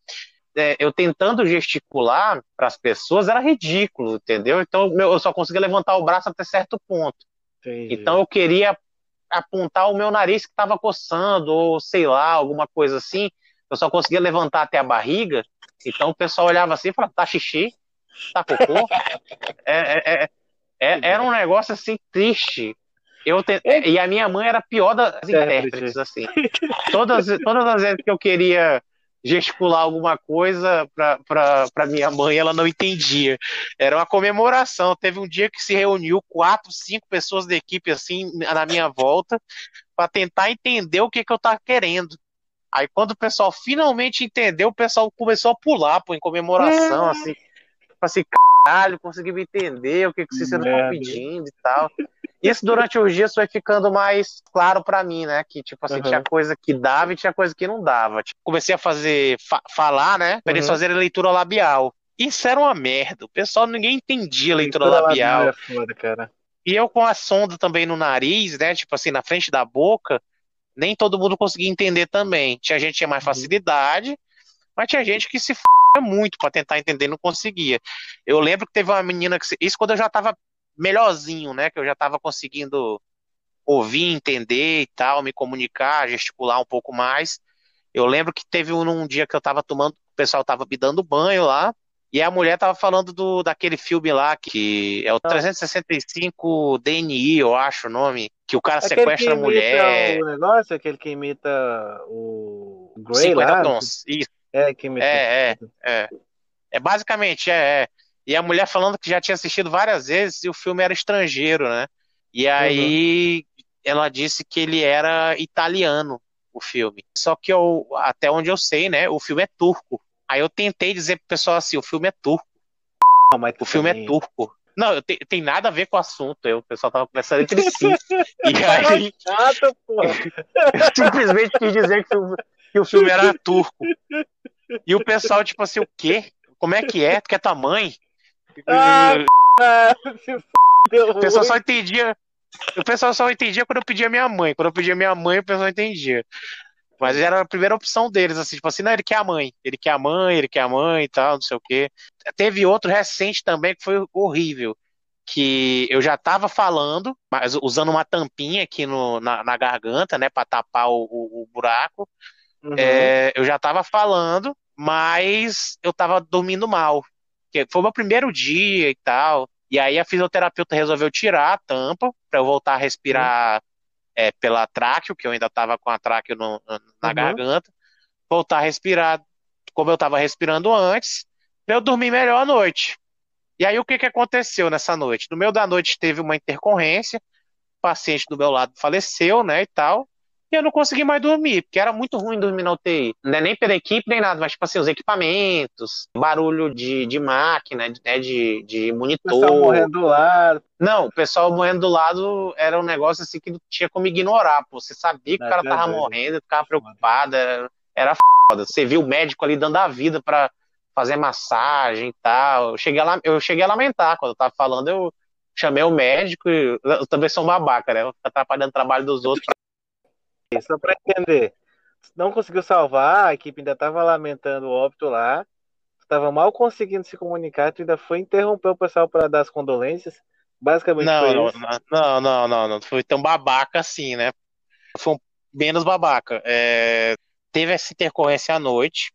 é, eu tentando gesticular para as pessoas era ridículo, entendeu? Então meu, eu só conseguia levantar o braço até certo ponto. Entendi. Então eu queria apontar o meu nariz que estava coçando, ou sei lá, alguma coisa assim. Eu só conseguia levantar até a barriga. Então o pessoal olhava assim e falava: tá xixi? Tá cocô? é, é, é, é era um negócio assim triste. Eu te... E a minha mãe era pior das intérpretes, assim. Todas, todas as vezes que eu queria gesticular alguma coisa para minha mãe, ela não entendia. Era uma comemoração. Teve um dia que se reuniu quatro, cinco pessoas da equipe assim na minha volta para tentar entender o que, que eu estava querendo. Aí quando o pessoal finalmente entendeu, o pessoal começou a pular pô, em comemoração, é. assim, assim, caralho, consegui me entender o que, que vocês estão pedindo e tal. Isso durante os dias foi ficando mais claro para mim, né? Que, tipo assim, uhum. tinha coisa que dava e tinha coisa que não dava. Tipo, comecei a fazer, fa falar, né? Pra eles uhum. fazerem leitura labial. Isso era uma merda. O pessoal, ninguém entendia a leitura, leitura labial. labial é foda, cara. E eu com a sonda também no nariz, né? Tipo assim, na frente da boca, nem todo mundo conseguia entender também. Tinha gente que tinha mais uhum. facilidade, mas tinha gente que se f muito para tentar entender e não conseguia. Eu lembro que teve uma menina que. Isso quando eu já tava melhorzinho, né? Que eu já estava conseguindo ouvir, entender e tal, me comunicar, gesticular um pouco mais. Eu lembro que teve um, um dia que eu estava tomando, o pessoal estava me dando banho lá, e a mulher tava falando do, daquele filme lá, que é o 365 DNI, eu acho o nome, que o cara aquele sequestra a mulher.
O negócio, aquele que imita o Grey 50 lá. tons,
isso. É, que imita. É, é, é. É basicamente, é, é. E a mulher falando que já tinha assistido várias vezes e o filme era estrangeiro, né? E aí uhum. ela disse que ele era italiano, o filme. Só que eu, até onde eu sei, né, o filme é turco. Aí eu tentei dizer pro pessoal assim, o filme é turco. Não, mas o filme também... é turco. Não, te, tem nada a ver com o assunto. Eu, o pessoal tava conversando entre si. e aí. Chato, eu simplesmente quis dizer que o, que o filme era turco. E o pessoal, tipo assim, o quê? Como é que é? Tu quer tua mãe? Ah, o pessoal só entendia. O pessoal só entendia quando eu pedia minha mãe. Quando eu pedia minha mãe, o pessoal entendia. Mas era a primeira opção deles, assim, tipo assim, não, ele quer a mãe, ele quer a mãe, ele quer a mãe e tal, não sei o quê. Teve outro recente também que foi horrível, que eu já tava falando, mas usando uma tampinha aqui no, na, na garganta, né, pra tapar o, o, o buraco. Uhum. É, eu já tava falando, mas eu tava dormindo mal que foi o meu primeiro dia e tal. E aí a fisioterapeuta resolveu tirar a tampa para eu voltar a respirar uhum. É, pela tráqueo, que eu ainda tava com a tráqueo no, na uhum. garganta, voltar a respirar como eu tava respirando antes, pra eu dormir melhor à noite. E aí o que que aconteceu nessa noite? No meio da noite teve uma intercorrência, o paciente do meu lado faleceu, né, e tal. E eu não consegui mais dormir, porque era muito ruim dormir na UTI. Não é nem pela equipe, nem nada, mas, tipo assim, os equipamentos, barulho de, de máquina, né, de, de monitor. O pessoal
morrendo do lado.
Não, o pessoal morrendo do lado era um negócio assim que não tinha como ignorar, pô. Você sabia que é, o cara tava morrendo, ficava preocupado, era, era foda. Você viu o médico ali dando a vida para fazer massagem e tal. Eu cheguei, a, eu cheguei a lamentar quando eu tava falando, eu chamei o médico e eu também sou um babaca, né? Eu atrapalhando o trabalho dos outros
só para entender. Não conseguiu salvar, a equipe ainda estava lamentando o óbito lá. Estava mal conseguindo se comunicar, tu ainda foi interromper o pessoal para dar as condolências. Basicamente
não,
foi
não,
isso.
Não, não, não, não, foi tão babaca assim, né? Foi um menos babaca. É, teve essa intercorrência à noite,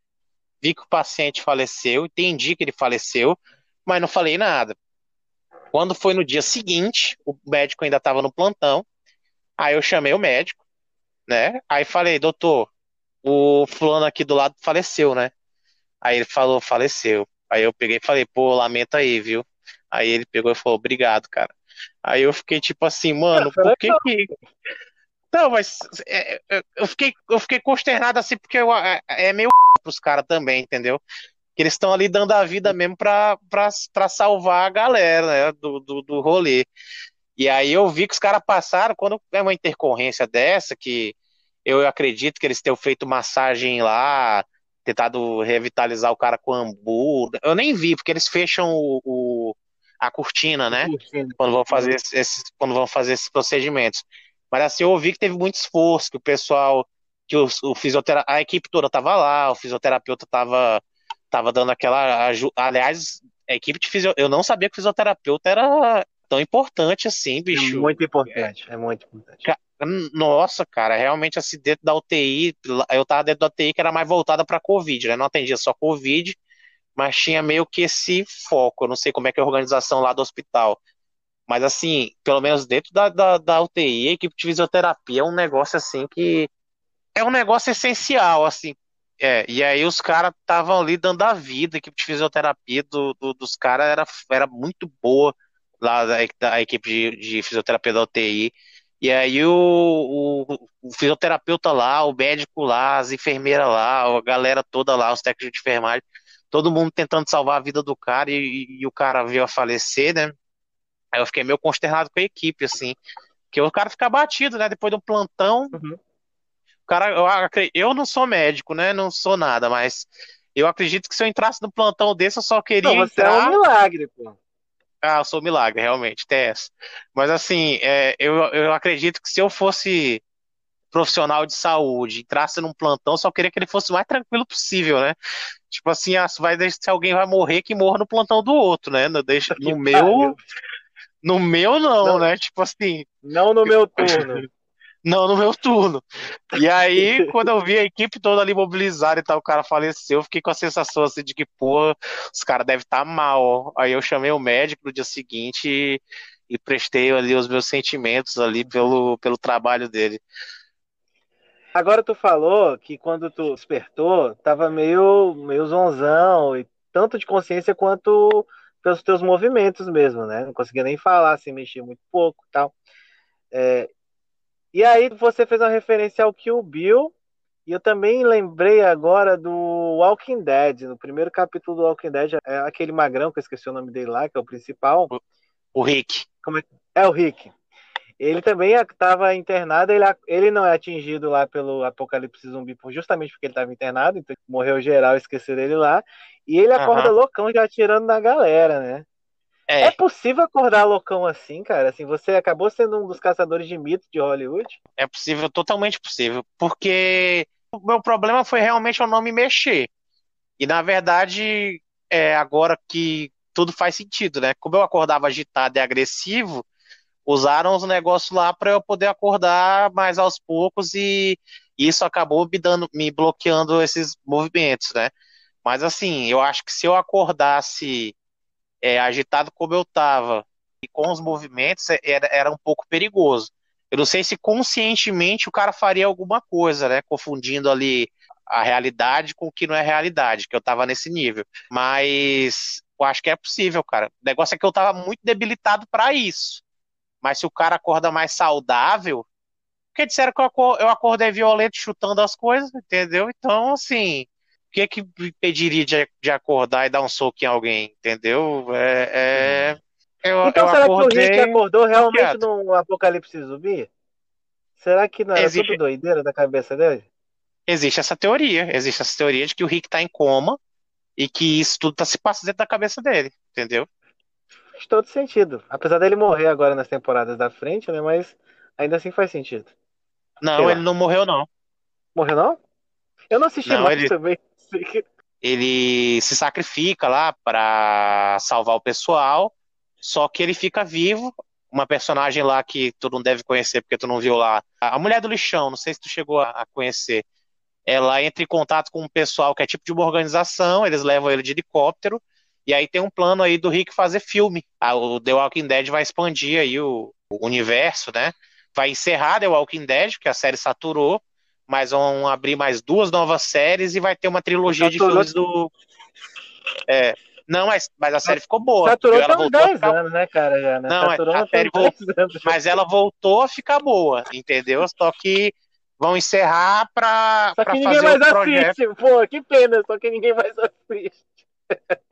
vi que o paciente faleceu, entendi que ele faleceu, mas não falei nada. Quando foi no dia seguinte, o médico ainda estava no plantão, aí eu chamei o médico, né? Aí falei, doutor, o fulano aqui do lado faleceu, né? Aí ele falou, faleceu. Aí eu peguei e falei, pô, lamenta aí, viu? Aí ele pegou e falou, obrigado, cara. Aí eu fiquei tipo assim, mano, por que que. Não, mas é, é, eu, fiquei, eu fiquei consternado assim, porque eu, é, é meio pros caras também, entendeu? que eles estão ali dando a vida mesmo pra, pra, pra salvar a galera né, do, do, do rolê. E aí eu vi que os caras passaram, quando é uma intercorrência dessa, que eu acredito que eles tenham feito massagem lá, tentado revitalizar o cara com ambu. Eu nem vi, porque eles fecham o, o a cortina, né? Quando vão fazer esses, quando vão fazer esses procedimentos. Mas assim, eu ouvi que teve muito esforço, que o pessoal, que o, o fisioterapeuta, a equipe toda tava lá, o fisioterapeuta tava, tava dando aquela ajuda. Aliás, a equipe de fisioterapeuta, eu não sabia que o fisioterapeuta era tão importante assim, bicho.
É muito importante, é muito importante.
Nossa, cara, realmente assim, dentro da UTI, eu tava dentro da UTI que era mais voltada para Covid, né? Não atendia só Covid, mas tinha meio que esse foco. Eu não sei como é que é a organização lá do hospital. Mas assim, pelo menos dentro da, da, da UTI, a equipe de fisioterapia é um negócio assim que é um negócio essencial, assim. É, e aí os caras estavam ali dando a vida, a equipe de fisioterapia do, do, dos caras era, era muito boa lá da, da equipe de, de, fisioterapia da UTI. E aí o, o, o, fisioterapeuta lá, o médico lá, as enfermeiras lá, a galera toda lá, os técnicos de enfermagem, todo mundo tentando salvar a vida do cara e, e o cara veio a falecer, né? Aí eu fiquei meio consternado com a equipe, assim. Porque o cara fica batido, né? Depois de um plantão. Uhum. O cara, eu, eu não sou médico, né? Não sou nada, mas eu acredito que se eu entrasse no plantão desse, eu só queria. Não,
você
entrar...
é um milagre, pô.
Ah, eu sou um milagre, realmente, Tess. Mas assim, é, eu, eu acredito que se eu fosse profissional de saúde, entrasse num plantão, só queria que ele fosse o mais tranquilo possível, né? Tipo assim, ah, vai, se alguém vai morrer, que morra no plantão do outro, né? Não deixa, no meu. No meu, não, não, né? Tipo assim.
Não no meu turno.
Não no meu turno. E aí, quando eu vi a equipe toda ali mobilizada e tal, o cara faleceu, eu fiquei com a sensação assim de que, pô, os caras devem estar tá mal. Aí eu chamei o médico no dia seguinte e, e prestei ali os meus sentimentos ali pelo, pelo trabalho dele.
Agora tu falou que quando tu despertou, tava meio, meio zonzão, e tanto de consciência quanto pelos teus movimentos mesmo, né? Não conseguia nem falar, se mexer muito pouco tal. É, e aí você fez uma referência ao Kill Bill, e eu também lembrei agora do Walking Dead, no primeiro capítulo do Walking Dead, é aquele magrão, que eu esqueci o nome dele lá, que é o principal.
O, Rick.
Como é? é o Rick. Ele também estava internado, ele, ele não é atingido lá pelo apocalipse zumbi justamente porque ele estava internado, então morreu geral, esqueceram ele lá. E ele acorda uhum. loucão já atirando na galera, né? É. é. possível acordar loucão assim, cara? Assim, você acabou sendo um dos caçadores de mitos de Hollywood?
É possível, totalmente possível. Porque o meu problema foi realmente eu não me mexer. E na verdade, é agora que tudo faz sentido, né? Como eu acordava agitado e agressivo, usaram os negócios lá para eu poder acordar mais aos poucos e isso acabou me dando, me bloqueando esses movimentos, né? Mas assim, eu acho que se eu acordasse é, agitado como eu estava e com os movimentos é, era, era um pouco perigoso. Eu não sei se conscientemente o cara faria alguma coisa, né? Confundindo ali a realidade com o que não é realidade, que eu tava nesse nível. Mas eu acho que é possível, cara. O negócio é que eu tava muito debilitado para isso. Mas se o cara acorda mais saudável, porque disseram que eu acordei violento chutando as coisas, entendeu? Então, assim, que é que me impediria de, de acordar e dar um soco em alguém, entendeu? É, é
eu, então, eu será acordei... que o Rick acordou realmente num apocalipse zumbi? Será que não era existe... tudo doideira da cabeça dele?
Existe essa teoria, existe essa teoria de que o Rick tá em coma e que isso tudo tá se passando dentro da cabeça dele, entendeu?
faz todo sentido. Apesar dele morrer agora nas temporadas da frente, né? Mas ainda assim faz sentido.
Não, ele não morreu, não.
Morreu, não? Eu não assisti não, mais ele... também.
Ele se sacrifica lá para salvar o pessoal, só que ele fica vivo. Uma personagem lá que tu não deve conhecer porque tu não viu lá. A mulher do lixão, não sei se tu chegou a conhecer. Ela entra em contato com um pessoal que é tipo de uma organização, eles levam ele de helicóptero e aí tem um plano aí do Rick fazer filme. Ah, o The Walking Dead vai expandir aí o, o universo, né? Vai encerrar The Walking Dead, que a série saturou, mas vão abrir mais duas novas séries e vai ter uma trilogia de filmes do. É, não, mas, mas a série ficou boa.
Saturou ela voltou 10 ficar... anos, né, cara? Já,
né? Não, Saturou a série voltou... mas ela voltou a ficar boa, entendeu? Só que vão encerrar pra,
só que pra ninguém fazer mais. Assiste. Pô, que pena, só que ninguém mais assiste.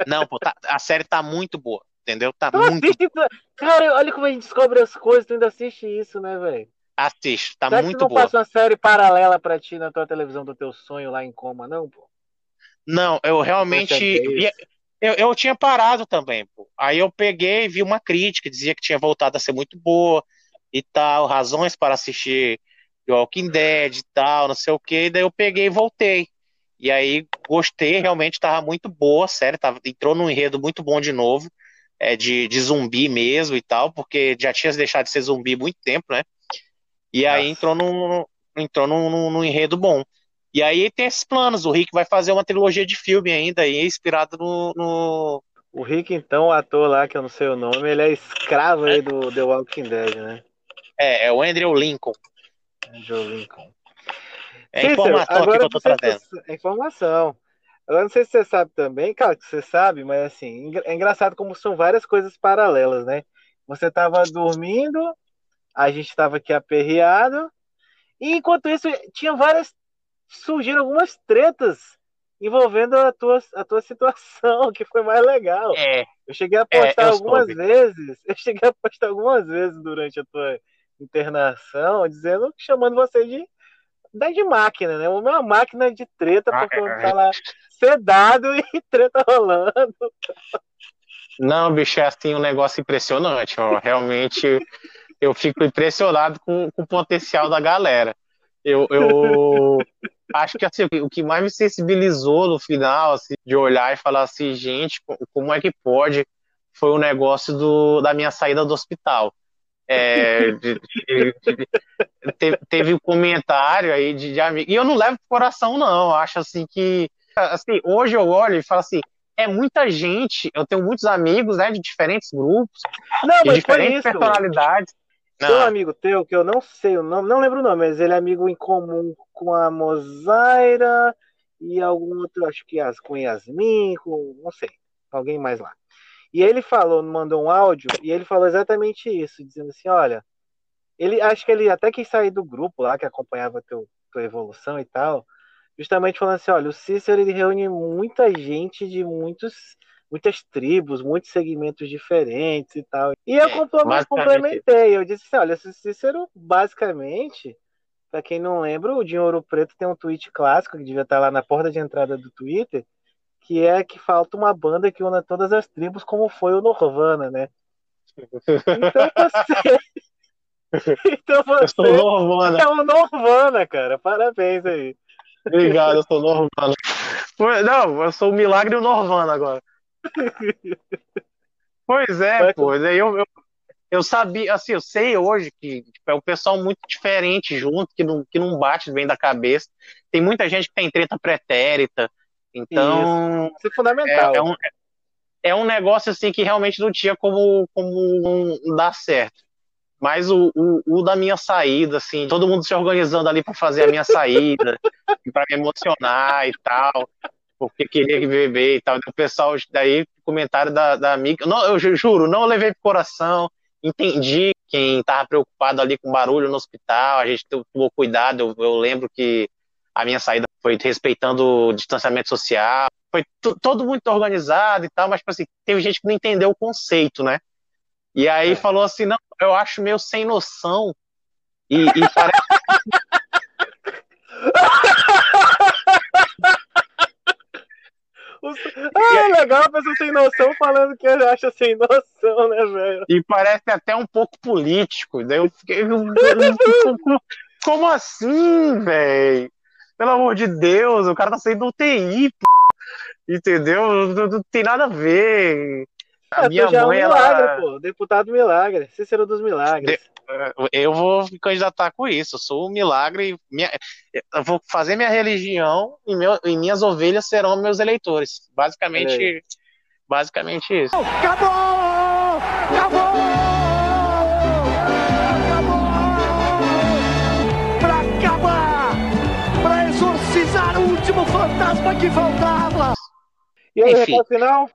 Não, pô, tá, a série tá muito boa, entendeu? Tá muito
assiste, Cara, olha como a gente descobre as coisas, tu ainda assiste isso, né, velho?
Assiste, tá
Será que
muito
não
boa.
passa uma série paralela pra ti na tua televisão do teu sonho lá em coma, não, pô?
Não, eu realmente. Eu, eu tinha parado também, pô. Aí eu peguei e vi uma crítica, dizia que tinha voltado a ser muito boa e tal, razões para assistir The Walking Dead e tal, não sei o quê. E daí eu peguei e voltei. E aí gostei, realmente tava muito boa a série, tava, entrou num enredo muito bom de novo, é, de, de zumbi mesmo e tal, porque já tinha deixado de ser zumbi muito tempo, né? E aí
Nossa.
entrou num, entrou num, num- num enredo bom. E aí tem esses planos, o Rick vai fazer uma trilogia de filme ainda, aí, inspirado no, no-
O Rick, então, o ator lá, que eu não sei o nome, ele é escravo aí do The Walking Dead, né?
É, é o Andrew Lincoln.
Joe Lincoln.
É
Cícero,
informação
agora
que eu tô
se
trazendo.
você- é informação. Agora não sei se você sabe também, claro que você sabe, mas assim, é engraçado como são várias coisas paralelas, né? Você tava dormindo, a gente tava aqui aperreado, e enquanto isso tinha várias, surgiram algumas tretas envolvendo a tua, a tua situação, que foi mais legal.
É,
Eu cheguei a
É,
postar
eu
algumas
soube.
vezes, eu cheguei a postar algumas vezes durante a tua internação, dizendo, chamando você de da de máquina, né? Uma máquina de treta,
Ah,
porque
é.
tá lá sedado e treta rolando.
não, bicho, é assim um negócio impressionante, ó. Realmente eu fico impressionado com, com o potencial da galera. Eu, eu acho que assim, o que mais me sensibilizou no final, assim, de olhar e falar assim, gente, co- como é que pode? Foi o negócio do, da minha saída do hospital. É, de- de- de- teve, um comentário aí de, amigo. E eu não levo pro coração, não. Eu acho assim que. Assim, hoje eu olho e falo assim: é muita gente. Eu tenho muitos amigos, né, de diferentes grupos,
Não,
de diferentes
isso.
Personalidades.
Tem um
Não,
amigo teu que eu não sei o nome, não lembro o nome, mas ele é amigo em comum com a Mozaira e algum outro, acho que as, com Yasmin, com não sei, alguém mais lá. E ele falou, mandou um áudio, e ele falou exatamente isso, dizendo assim, olha, ele acho que ele até quis sair do grupo lá que acompanhava teu, tua evolução e tal, justamente falando assim, olha, o Cícero ele reúne muita gente de muitos muitas tribos, muitos segmentos diferentes e tal. E eu
É,
complementei, eu disse assim, olha, esse Cícero basicamente, pra quem não lembra, o Dinho Ouro Preto tem um tweet clássico que devia estar lá na porta de entrada do Twitter, que é que falta uma banda que una todas as tribos, como foi o Nirvana, né? Então você. então
eu sou
você
Norvana.
é o Nirvana, cara. Parabéns aí.
Obrigado, eu sou Norvana. Não, eu sou o Milagre e o Norvana agora. Pois é,
Vai
pô. Eu, eu, eu sabia, assim, eu sei hoje que tipo, é um pessoal muito diferente junto, que não, que não bate bem da cabeça. Tem muita gente que tem treta pretérita. Então,
Isso é fundamental.
é, é um, é um negócio assim que realmente não tinha como, como dar certo. Mas o, o, o da minha saída, assim, todo mundo se organizando ali para fazer a minha saída, para me emocionar e tal, porque queria que beber e tal. O pessoal, daí, comentário da, da amiga. Não, eu ju- juro, não levei pro coração, entendi quem tava preocupado ali com barulho no hospital, a gente tomou cuidado. Eu, eu lembro que a minha saída foi respeitando o distanciamento social, foi todo muito organizado e tal, mas, tipo assim, teve gente que não entendeu o conceito, né? E aí
É.
falou assim, não, eu acho meio sem noção. E, e parece
Os- Ah, legal a pessoa sem noção falando que ele acha sem noção, né, velho?
E parece até um pouco político. Daí eu fiquei. Como, assim, velho? Pelo amor de Deus, o cara tá saindo do UTI, pô. Entendeu? Não, não tem nada a ver. A
É,
minha
já é um
mãe,
milagre,
ela.
pô. Deputado milagre. Cícero dos milagres.
Eu vou me candidatar com isso. Eu sou um milagre. Minha- eu vou fazer minha religião e, meu- e minhas ovelhas serão meus eleitores. Basicamente, basicamente isso.
Acabou! Acabou! Acabou! Pra acabar! Pra exorcizar o último fantasma que faltava!
E aí,
Enfim.
final?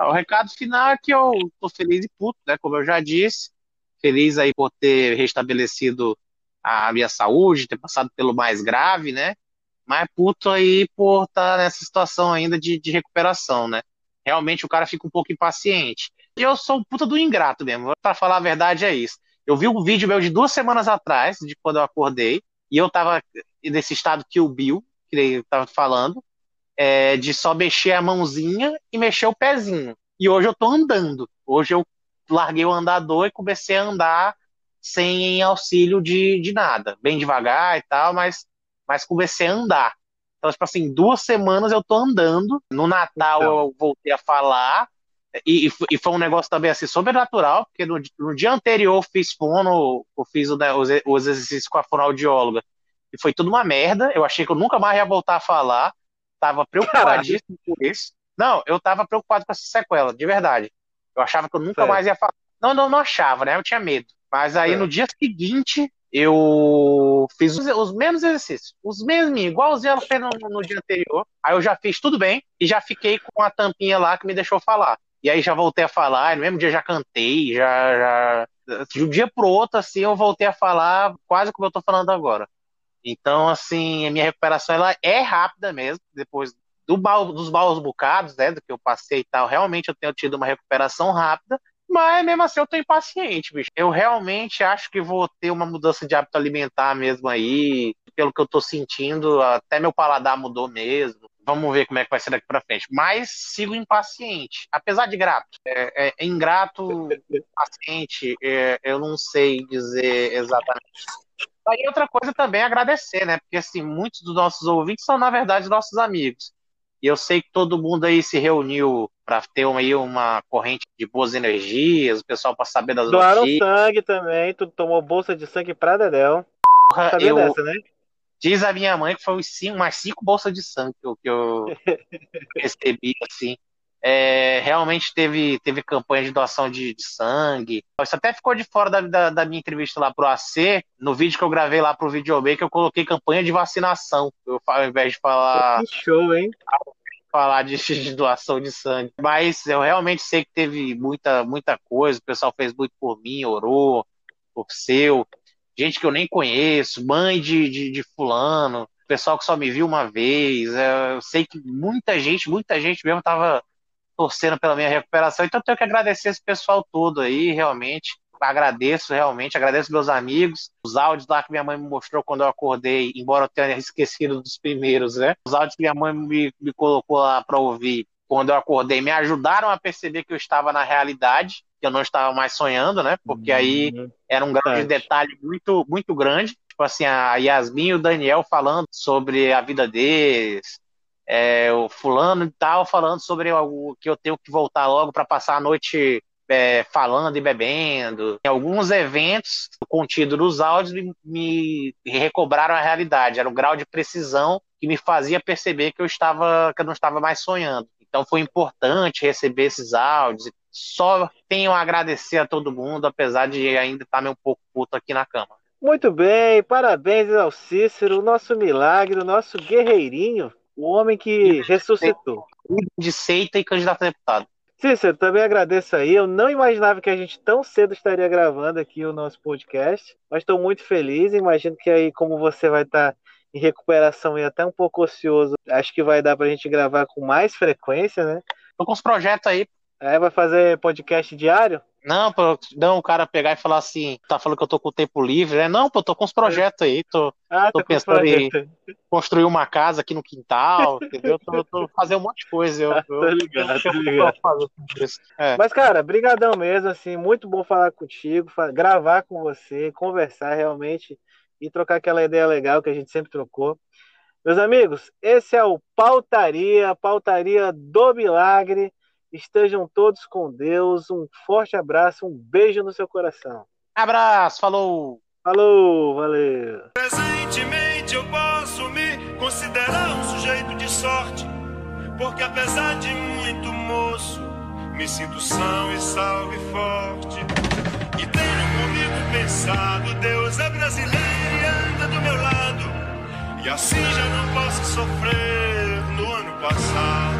Ah, O recado final é que eu tô feliz e puto, né? Como eu já disse. Feliz aí por ter restabelecido a minha saúde, ter passado pelo mais grave, né? Mas puto aí por estar nessa situação ainda de, de recuperação, né? realmente o cara fica um pouco impaciente. E eu sou puta do ingrato mesmo, pra falar a verdade é isso. Eu vi um vídeo meu de duas semanas atrás, de quando eu acordei, e eu tava nesse estado que o Bill, que ele tava falando, é, de só mexer a mãozinha e mexer o pezinho. E hoje eu tô andando. Hoje eu larguei o andador e comecei a andar sem auxílio de, de nada. Bem devagar e tal, mas, mas comecei a andar. Então, tipo assim, duas semanas eu tô andando. No Natal então. eu voltei a falar. E, e, foi um negócio também assim, sobrenatural, porque no, no dia anterior eu fiz fono, eu fiz né, os, os exercícios com a fonoaudióloga. E foi tudo uma merda. Eu achei que eu nunca mais ia voltar a falar. Tava preocupadíssimo com isso. Não, eu tava preocupado com essa sequela, de verdade. Eu achava que eu nunca mais ia falar. Não, não, não achava, né? Eu tinha medo. Mas aí é. no dia seguinte, eu fiz os, os mesmos exercícios, os mesmos, igualzinho ela fez no, no, dia anterior. Aí eu já fiz tudo bem e já fiquei com a tampinha lá que me deixou falar. E aí já voltei a falar, no mesmo dia já cantei, já, já... De um dia pro outro, assim, eu voltei a falar quase como eu tô falando agora. Então, assim, a minha recuperação ela é rápida mesmo, depois do baú, dos baús bucados, né, do que eu passei e tal, realmente eu tenho tido uma recuperação rápida, mas mesmo assim eu tô impaciente, bicho. Eu realmente acho que vou ter uma mudança de hábito alimentar mesmo aí, pelo que eu tô sentindo, até meu paladar mudou mesmo. Vamos ver como é que vai ser daqui para frente. Mas sigo impaciente, apesar de grato. É, é, é ingrato, paciente, é, eu não sei dizer exatamente. Aí outra coisa também é agradecer, né? Porque assim, muitos dos nossos ouvintes são, na verdade, nossos amigos. E eu sei que todo mundo aí se reuniu para ter uma, aí uma corrente de boas energias, o pessoal para saber das
Doaram notícias. sangue também, tu tomou bolsa de sangue pra Dedéu.
Sabia eu... dessa, né? Diz a minha mãe que foi cinco, umas cinco bolsas de sangue que eu, que eu recebi, assim é, realmente teve, teve campanha de doação de, de, sangue. Isso até ficou de fora da, da, da, minha entrevista lá pro AC. No vídeo que eu gravei lá pro Videomaker, eu coloquei campanha de vacinação. Eu, ao invés de falar.
Que show, hein?
Falar de, de, doação de sangue. Mas eu realmente sei que teve muita, muita coisa. O pessoal fez muito por mim, orou, por seu. Gente que eu nem conheço, mãe de, de, de fulano, pessoal que só me viu uma vez. É, eu sei que muita gente, muita gente mesmo tava torcendo pela minha recuperação. Então eu tenho que agradecer esse pessoal todo aí, realmente. Agradeço realmente, agradeço meus amigos, os áudios lá que minha mãe me mostrou quando eu acordei, embora eu tenha esquecido dos primeiros, né? Os áudios que minha mãe me, me colocou lá para ouvir quando eu acordei me ajudaram a perceber que eu estava na realidade, que eu não estava mais sonhando, né? Porque aí uhum. era um grande detalhe muito, muito grande. Tipo assim, a Yasmin e o Daniel falando sobre a vida deles, é, o fulano e tal falando sobre algo que eu tenho que voltar logo para passar a noite é, falando e bebendo. Em alguns eventos contidos nos áudios me, me, recobraram a realidade. Era o grau de precisão que me fazia perceber que eu estava que eu não estava mais sonhando. Então foi importante receber esses áudios. Só tenho a agradecer a todo mundo, apesar de ainda estar meio um pouco puto aqui na cama.
Muito bem, parabéns ao Cícero, o nosso milagre, o nosso guerreirinho. O homem que ressuscitou.
De seita e candidato a deputado.
Cícero, também agradeço aí. Eu não imaginava que a gente tão cedo estaria gravando aqui o nosso podcast, mas estou muito feliz. Imagino que aí, como você vai estar em recuperação e até um pouco ocioso, acho que vai dar para a gente gravar com mais frequência, né?
Tô com os projetos aí.
É, vai fazer podcast diário?
Não, pô, não o cara pegar e falar assim, tá falando que eu tô com tempo livre, né? Não, pô, tô com os projetos aí, tô, ah, tô pensando em construir uma casa aqui no quintal, entendeu? Tô, tô fazendo um monte de coisa. Eu,
tô ligado, tô ligado. É. Mas, cara, brigadão mesmo, assim, muito bom falar contigo, gravar com você, conversar realmente e trocar aquela ideia legal que a gente sempre trocou. Meus amigos, esse é o Pautaria, Pautaria do Milagre. Estejam todos com Deus. Um forte abraço, um beijo no seu coração.
Abraço, falou!
Falou, valeu!
Presentemente eu posso me considerar um sujeito de sorte, porque apesar de muito moço, me sinto são e salve forte. E tenho comigo pensado, Deus é brasileiro e anda do meu lado, e assim já não posso sofrer no ano passado